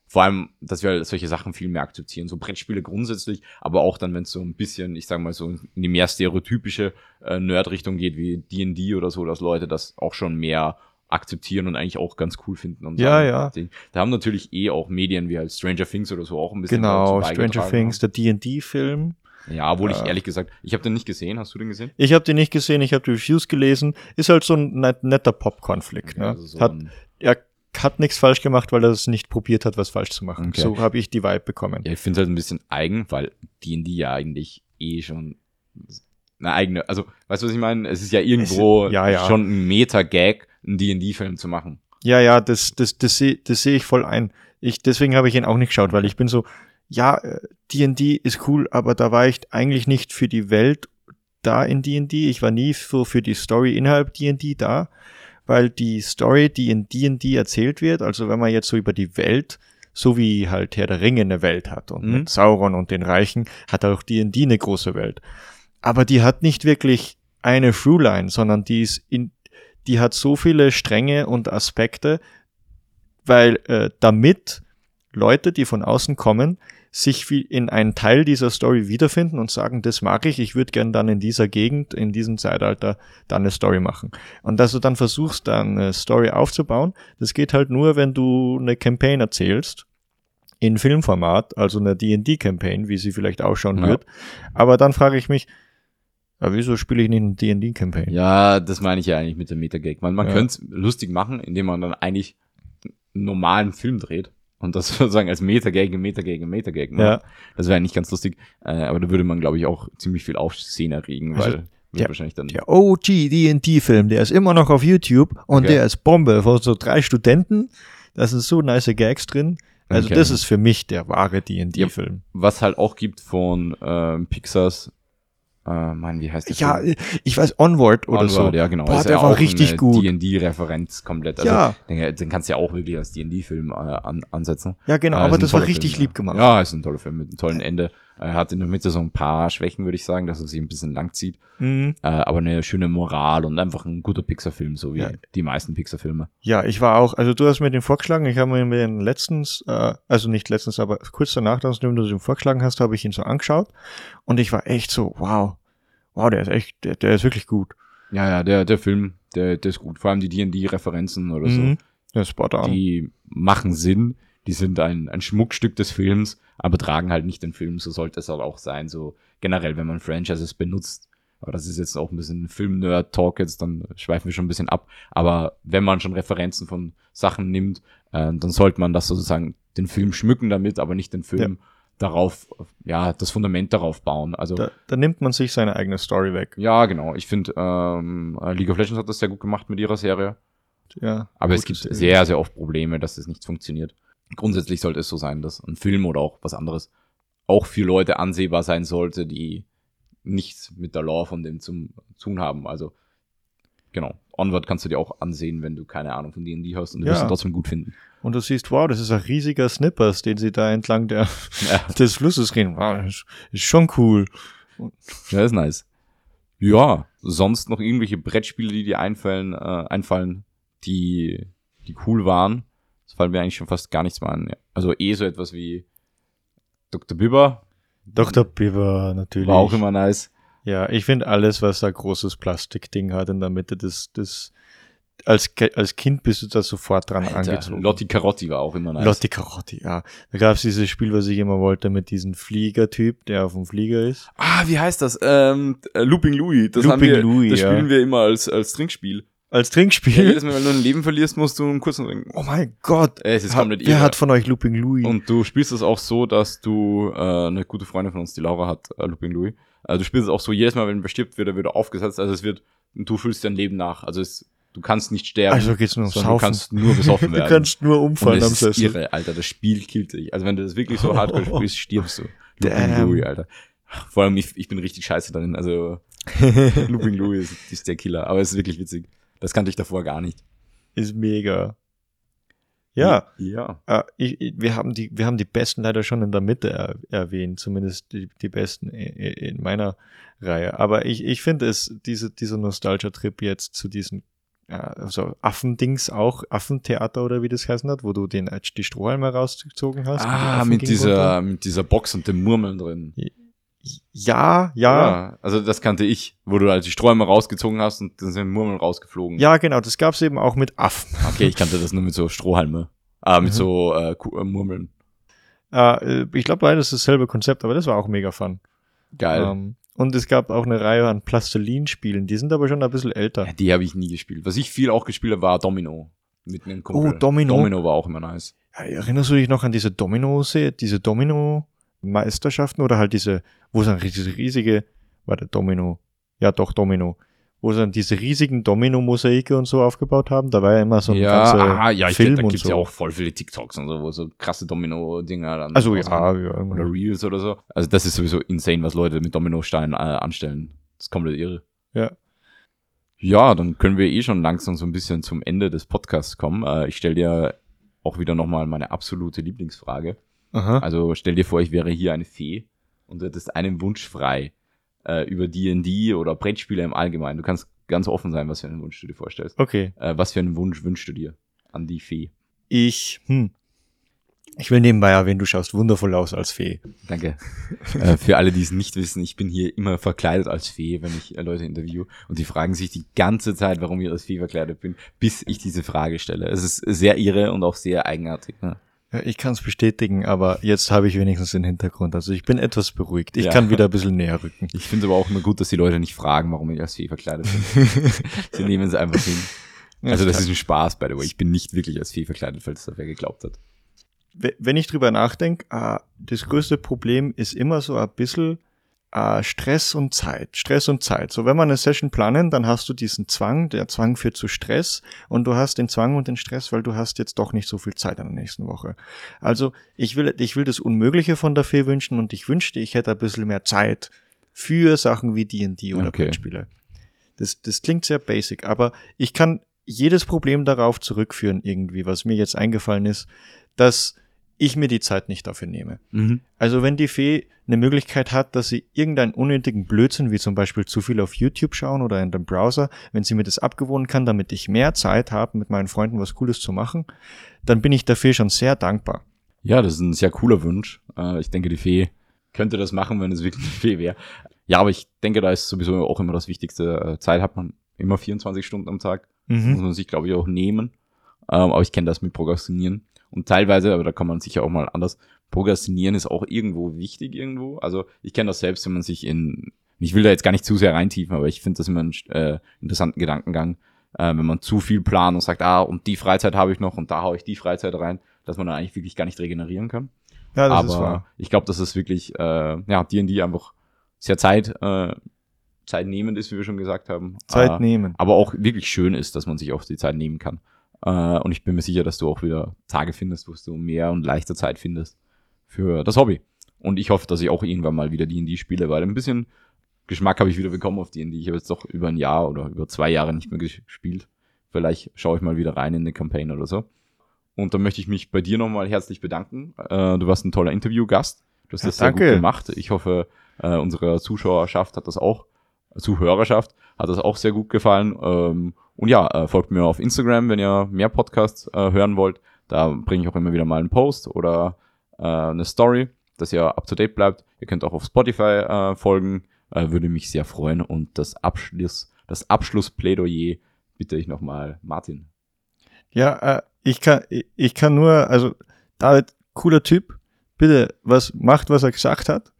vor allem, dass wir solche Sachen viel mehr akzeptieren. So Brettspiele grundsätzlich, aber auch dann, wenn es so ein bisschen, ich sag mal so in die mehr stereotypische äh, Nerd-Richtung geht, wie D&D oder so, dass Leute das auch schon mehr akzeptieren und eigentlich auch ganz cool finden. Und Ja, ja. Da haben natürlich eh auch Medien wie halt Stranger Things oder so auch ein bisschen Genau, Stranger. Things, der D&D-Film. Ja, obwohl ich Ja. ehrlich gesagt, ich habe den nicht gesehen. Hast du den gesehen? Ich habe den nicht gesehen, ich habe die Reviews gelesen. Ist halt so ein net, netter Pop-Konflikt. Ne? Also so hat, er hat nichts falsch gemacht, weil er es nicht probiert hat, was falsch zu machen. Okay. So habe ich die Vibe bekommen. Ja, ich finde halt ein bisschen eigen, weil D&D ja eigentlich eh schon eine eigene, also, weißt du, was ich meine? Es ist ja irgendwo Es- ja, ja. schon ein Meta-Gag, einen D&D-Film zu machen. Ja, ja, das, das, das sehe das seh ich voll ein. Ich, deswegen habe ich ihn auch nicht geschaut, weil ich bin so, ja, äh, D&D ist cool, aber da war ich eigentlich nicht für die Welt da in D&D. Ich war nie so für die Story innerhalb D&D da, weil die Story, die in D&D erzählt wird, also wenn man jetzt so über die Welt, so wie halt Herr der Ringe eine Welt hat und Mhm. mit Sauron und den Reichen, hat auch D&D eine große Welt. Aber die hat nicht wirklich eine Throughline, sondern die ist in, die hat so viele Stränge und Aspekte, weil äh, damit Leute, die von außen kommen, sich in einen Teil dieser Story wiederfinden und sagen, das mag ich, ich würde gern dann in dieser Gegend, in diesem Zeitalter dann eine Story machen. Und dass du dann versuchst, dann eine Story aufzubauen, das geht halt nur, wenn du eine Campaign erzählst, in Filmformat, also eine D&D-Campaign, wie sie vielleicht ausschauen Ja. wird. Aber dann frage ich mich, ja, wieso spiele ich nicht eine D&D-Campaign? Ja, das meine ich ja eigentlich mit dem Meta-Gag. Man, man Ja. könnte es lustig machen, indem man dann eigentlich einen normalen Film dreht und das sozusagen als Meta-Gag, Meta-Gag, Meta-Gag macht. Ja. Das wäre nicht ganz lustig, äh, aber da würde man, glaube ich, auch ziemlich viel Aufsehen erregen, Also, weil ja, wahrscheinlich dann... Der OG D&D-Film, der ist immer noch auf YouTube und Okay. der ist Bombe von so drei Studenten. Da sind so nice Gags drin. Also Okay. das ist für mich der wahre D&D-Film. Was halt auch gibt von ähm, Pixars, äh, Mann, wie heißt der Ja, Film? ich weiß, Onward oder Onward, so. ja genau. Boah, ist der ja war auch richtig eine gut. D&D-Referenz komplett. Also, Ja. Den, den kannst du ja auch wirklich als D&D-Film äh, an, ansetzen. Ja, genau, Äh, aber das war richtig Film, lieb gemacht. Ja, ist ein toller Film mit einem tollen Ende. Er hat in der Mitte so ein paar Schwächen, würde ich sagen, dass er sich ein bisschen lang zieht. Mhm. Äh, aber eine schöne Moral und einfach ein guter Pixar-Film, so wie Ja. die meisten Pixar-Filme. Ja, ich war auch, also du hast mir den vorgeschlagen, ich habe mir den letztens, äh, also nicht letztens, aber kurz danach, dass du den vorgeschlagen hast, habe ich ihn so angeschaut und ich war echt so, wow, wow, der ist echt, der, der ist wirklich gut. Ja, ja, der, der Film, der, der ist gut. Vor allem die D&D-Referenzen oder so. Mhm. Der ist spot on. die machen Sinn, die sind ein, ein Schmuckstück des Films, aber tragen halt nicht den Film, so sollte es halt auch sein, so generell, wenn man Franchises benutzt. Aber das ist jetzt auch ein bisschen Film-Nerd-Talk jetzt, dann schweifen wir schon ein bisschen ab. Aber wenn man schon Referenzen von Sachen nimmt, äh, dann sollte man das sozusagen den Film schmücken damit, aber nicht den Film darauf, ja, das Fundament darauf bauen. Also Da, da nimmt man sich seine eigene Story weg. ja, genau. Ich finde, ähm, League of Legends hat das sehr gut gemacht mit ihrer Serie. Ja, Aber es gibt Serie. sehr, sehr oft Probleme, dass das nicht funktioniert. Grundsätzlich sollte es so sein, dass ein Film oder auch was anderes auch für Leute ansehbar sein sollte, die nichts mit der Lore von dem zum tun haben. Also, genau. Onward kannst du dir auch ansehen, wenn du keine Ahnung von D&D hast und du Ja. wirst ihn trotzdem gut finden. Und du siehst, wow, das ist ein riesiger Snippers, den sie da entlang der, Ja, des Flusses gehen. Wow, ist schon cool. ja ist nice. Ja, sonst noch irgendwelche Brettspiele, die dir einfallen, äh, einfallen, die, die cool waren. Das fallen mir eigentlich schon fast gar nichts mehr an. Also eh so etwas wie Dr. Bibber, Dr. Biber, natürlich. War auch immer nice. Ja, ich finde alles, was ein großes Plastikding hat in der Mitte des, des, als, als Kind bist du da sofort dran Alter, angezogen. Lotti Carotti war auch immer nice. Lotti Carotti, ja. Da gab's dieses Spiel, was ich immer wollte, mit diesem Fliegertyp, der auf dem Flieger ist. Ah, wie heißt das? Ähm, äh, Looping Louis. Das Looping wir, Louis, das ja. spielen wir immer als, als Trinkspiel. Als Ja, Trinkspiel. jedes Mal, wenn du ein Leben verlierst, musst du einen kurzen trinken. oh mein Gott. Ey, es ist Hat, komplett wer hat von euch Looping Louis? Und du spielst es auch so, dass du, äh, eine gute Freundin von uns, die Laura hat, äh, Looping Louis, also du spielst es auch so, jedes Mal, wenn wer stirbt, wird er wieder aufgesetzt, also es wird, du fühlst dein Leben nach, also es, du kannst nicht sterben, also geht's nur ums sondern du Saufen. kannst nur besoffen du werden. kannst nur umfallen am Sessel. irre, Alter, das Spiel killt dich. Also wenn du das wirklich so hardcore spielst, stirbst du. Looping. Louis, Alter. Vor allem, ich, ich bin richtig scheiße darin, also Looping Louis ist, ist der Killer, aber es ist wirklich witzig. Das kannte ich davor gar nicht. Ist mega. Ja, Ja. äh, ich, ich, wir, haben die, wir haben die Besten leider schon in der Mitte er, erwähnt, zumindest die, die Besten in, in meiner Reihe. Aber ich, ich finde es, diese, dieser Nostalgia-Trip jetzt zu diesen ja, also Affendings auch, Affentheater oder wie das heißen hat, wo du den, die Strohhalme rausgezogen hast. Ah, mit runter. dieser, mit dieser Box und dem Murmeln drin. Ja, ja, ja, Also das kannte ich, wo du halt die Sträume rausgezogen hast und dann sind Murmeln rausgeflogen. genau, das gab's eben auch mit Affen. Okay, ich kannte das nur mit so Strohhalme. Ah, mit Mhm. so äh, äh, Murmeln. Äh, ich glaube, beides ist dasselbe Konzept, aber das war auch mega fun. Geil. Ähm, und es gab auch eine Reihe an Plastilin-Spielen, die sind aber schon ein bisschen älter. Ja, die habe ich nie gespielt. Was ich viel auch gespielt habe, war Domino. Mit einem Kumpel. Oh, Domino. Domino war auch immer nice. Ja, erinnerst du dich noch an diese Domino, diese Domino-Meisterschaften oder halt diese, wo es dann diese riesige, warte, Domino, ja doch, Domino, wo sie dann diese riesigen Domino-Mosaike und so aufgebaut haben, da war ja immer so ein ja, ganzer ah, ja, ich Film da und gibt's so. ja auch voll viele TikToks und so, wo so krasse Domino-Dinger dann. also ja, ja, Oder Reels oder so. Also das ist sowieso insane, was Leute mit Dominosteinen äh, anstellen. Das ist komplett irre. Ja. Ja, dann können wir eh schon langsam so ein bisschen zum Ende des Podcasts kommen. Äh, ich stelle dir auch wieder nochmal meine absolute Lieblingsfrage. Aha. Also stell dir vor, ich wäre hier eine Fee und du hättest einen Wunsch frei äh, über D&D oder Brettspiele im Allgemeinen. Du kannst ganz offen sein, was für einen Wunsch du dir vorstellst. Okay. Äh, was für einen Wunsch wünschst du dir an die Fee? Ich, hm. Ich will nebenbei erwähnen, du schaust wundervoll aus als Fee. Danke. äh, für alle, die es nicht wissen, ich bin hier immer verkleidet als Fee, wenn ich äh, Leute interview. Und die fragen sich die ganze Zeit, warum ich als Fee verkleidet bin, bis ich diese Frage stelle. Es ist sehr irre und auch sehr eigenartig. Ne? Ich kann es bestätigen, aber jetzt habe ich wenigstens den Hintergrund. Also ich bin etwas beruhigt. Ich Ja. kann wieder ein bisschen näher rücken. Ich finde es aber auch immer gut, dass die Leute nicht fragen, warum ich als Fee verkleidet bin. Sie nehmen es einfach hin. Also das ist ein Spaß, by the way. Ich bin nicht wirklich als Fee verkleidet, falls das wer geglaubt hat. We- wenn ich drüber nachdenke, äh, das größte Problem ist immer so ein bisschen äh, Stress und Zeit. Stress und Zeit. So, wenn man eine Session planen, dann hast du diesen Zwang, der Zwang führt zu Stress und du hast den Zwang und den Stress, weil du hast jetzt doch nicht so viel Zeit in der nächsten Woche. Also, ich will, ich will das Unmögliche von der Fee wünschen und ich wünschte, ich hätte ein bisschen mehr Zeit für Sachen wie D&D oder Okay. Brettspiele. Das, das klingt sehr basic, aber ich kann jedes Problem darauf zurückführen irgendwie, was mir jetzt eingefallen ist, dass ich mir die Zeit nicht dafür nehme. Also wenn die Fee eine Möglichkeit hat, dass sie irgendeinen unnötigen Blödsinn, wie zum Beispiel zu viel auf YouTube schauen oder in dem Browser, wenn sie mir das abgewohnen kann, damit ich mehr Zeit habe, mit meinen Freunden was Cooles zu machen, dann bin ich der Fee schon sehr dankbar. Ja, das ist ein sehr cooler Wunsch. Äh, ich denke, die Fee könnte das machen, wenn es wirklich eine Fee wäre. Ja, aber ich denke, da ist sowieso auch immer das Wichtigste. Äh, Zeit hat man immer 24 Stunden am Tag. Das muss man sich, glaube ich, auch nehmen. Ähm, aber ich kenne das mit Prokrastinieren. Und teilweise, aber da kann man sicher auch mal anders, Prokrastinieren ist auch irgendwo wichtig irgendwo. Also ich kenne das selbst, wenn man sich in, ich will da jetzt gar nicht zu sehr reintiefen, aber ich finde das immer einen äh, interessanten Gedankengang, äh, wenn man zu viel plant und sagt, ah, und die Freizeit habe ich noch und da haue ich die Freizeit rein, dass man dann eigentlich wirklich gar nicht regenerieren kann. Ja, das ist aber wahr. ich glaube, dass es wirklich, äh, ja, D&D einfach sehr Zeit, äh, zeitnehmend ist, wie wir schon gesagt haben. Zeit äh, nehmen. aber auch wirklich schön ist, dass man sich auch die Zeit nehmen kann. Äh, und ich bin mir sicher, dass du auch wieder Tage findest, wo du mehr und leichter Zeit findest für das Hobby. Und ich hoffe, dass ich auch irgendwann mal wieder D&D spiele, weil ein bisschen Geschmack habe ich wieder bekommen auf D&D. Ich habe jetzt doch über ein Jahr oder über zwei Jahre nicht mehr gespielt. Vielleicht schaue ich mal wieder rein in eine Campaign oder so. Und dann möchte ich mich bei dir nochmal herzlich bedanken. Äh, du warst ein toller Interviewgast. Du hast Ja, das sehr danke. gut gemacht. Ich hoffe, äh, unsere Zuschauerschaft hat das auch, Zuhörerschaft hat das auch sehr gut gefallen. Ähm, und ja, äh, folgt mir auf Instagram, wenn ihr mehr Podcasts äh, hören wollt. Da bringe ich auch immer wieder mal einen Post oder äh, eine Story, dass ihr up to date bleibt. Ihr könnt auch auf Spotify äh, folgen, äh, würde mich sehr freuen. Und das Abschluss, das Abschlussplädoyer bitte ich nochmal Martin. Ja, äh, ich kann, ich kann nur, also David, cooler Typ, bitte, was macht, was er gesagt hat.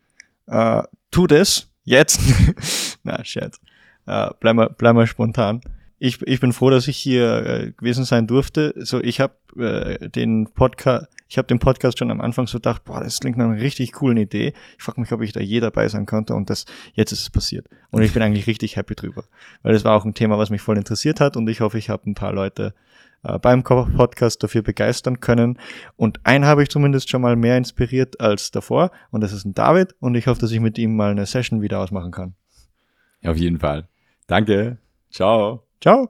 Äh, tu das jetzt. Na, Scherz. Äh, bleib, mal, bleib mal spontan. Ich, ich bin froh, dass ich hier äh, gewesen sein durfte. So, ich habe äh, den Podcast, ich habe den Podcast schon am Anfang so gedacht, boah, das klingt nach einer richtig coolen Idee. Ich frage mich, ob ich da je dabei sein könnte und das jetzt ist es passiert. Und ich bin eigentlich richtig happy drüber, weil das war auch ein Thema, was mich voll interessiert hat und ich hoffe, ich habe ein paar Leute äh, beim Podcast dafür begeistern können. Und einen habe ich zumindest schon mal mehr inspiriert als davor und das ist ein David und ich hoffe, dass ich mit ihm mal eine Session wieder ausmachen kann. Auf jeden Fall. Danke. Ciao. Ciao.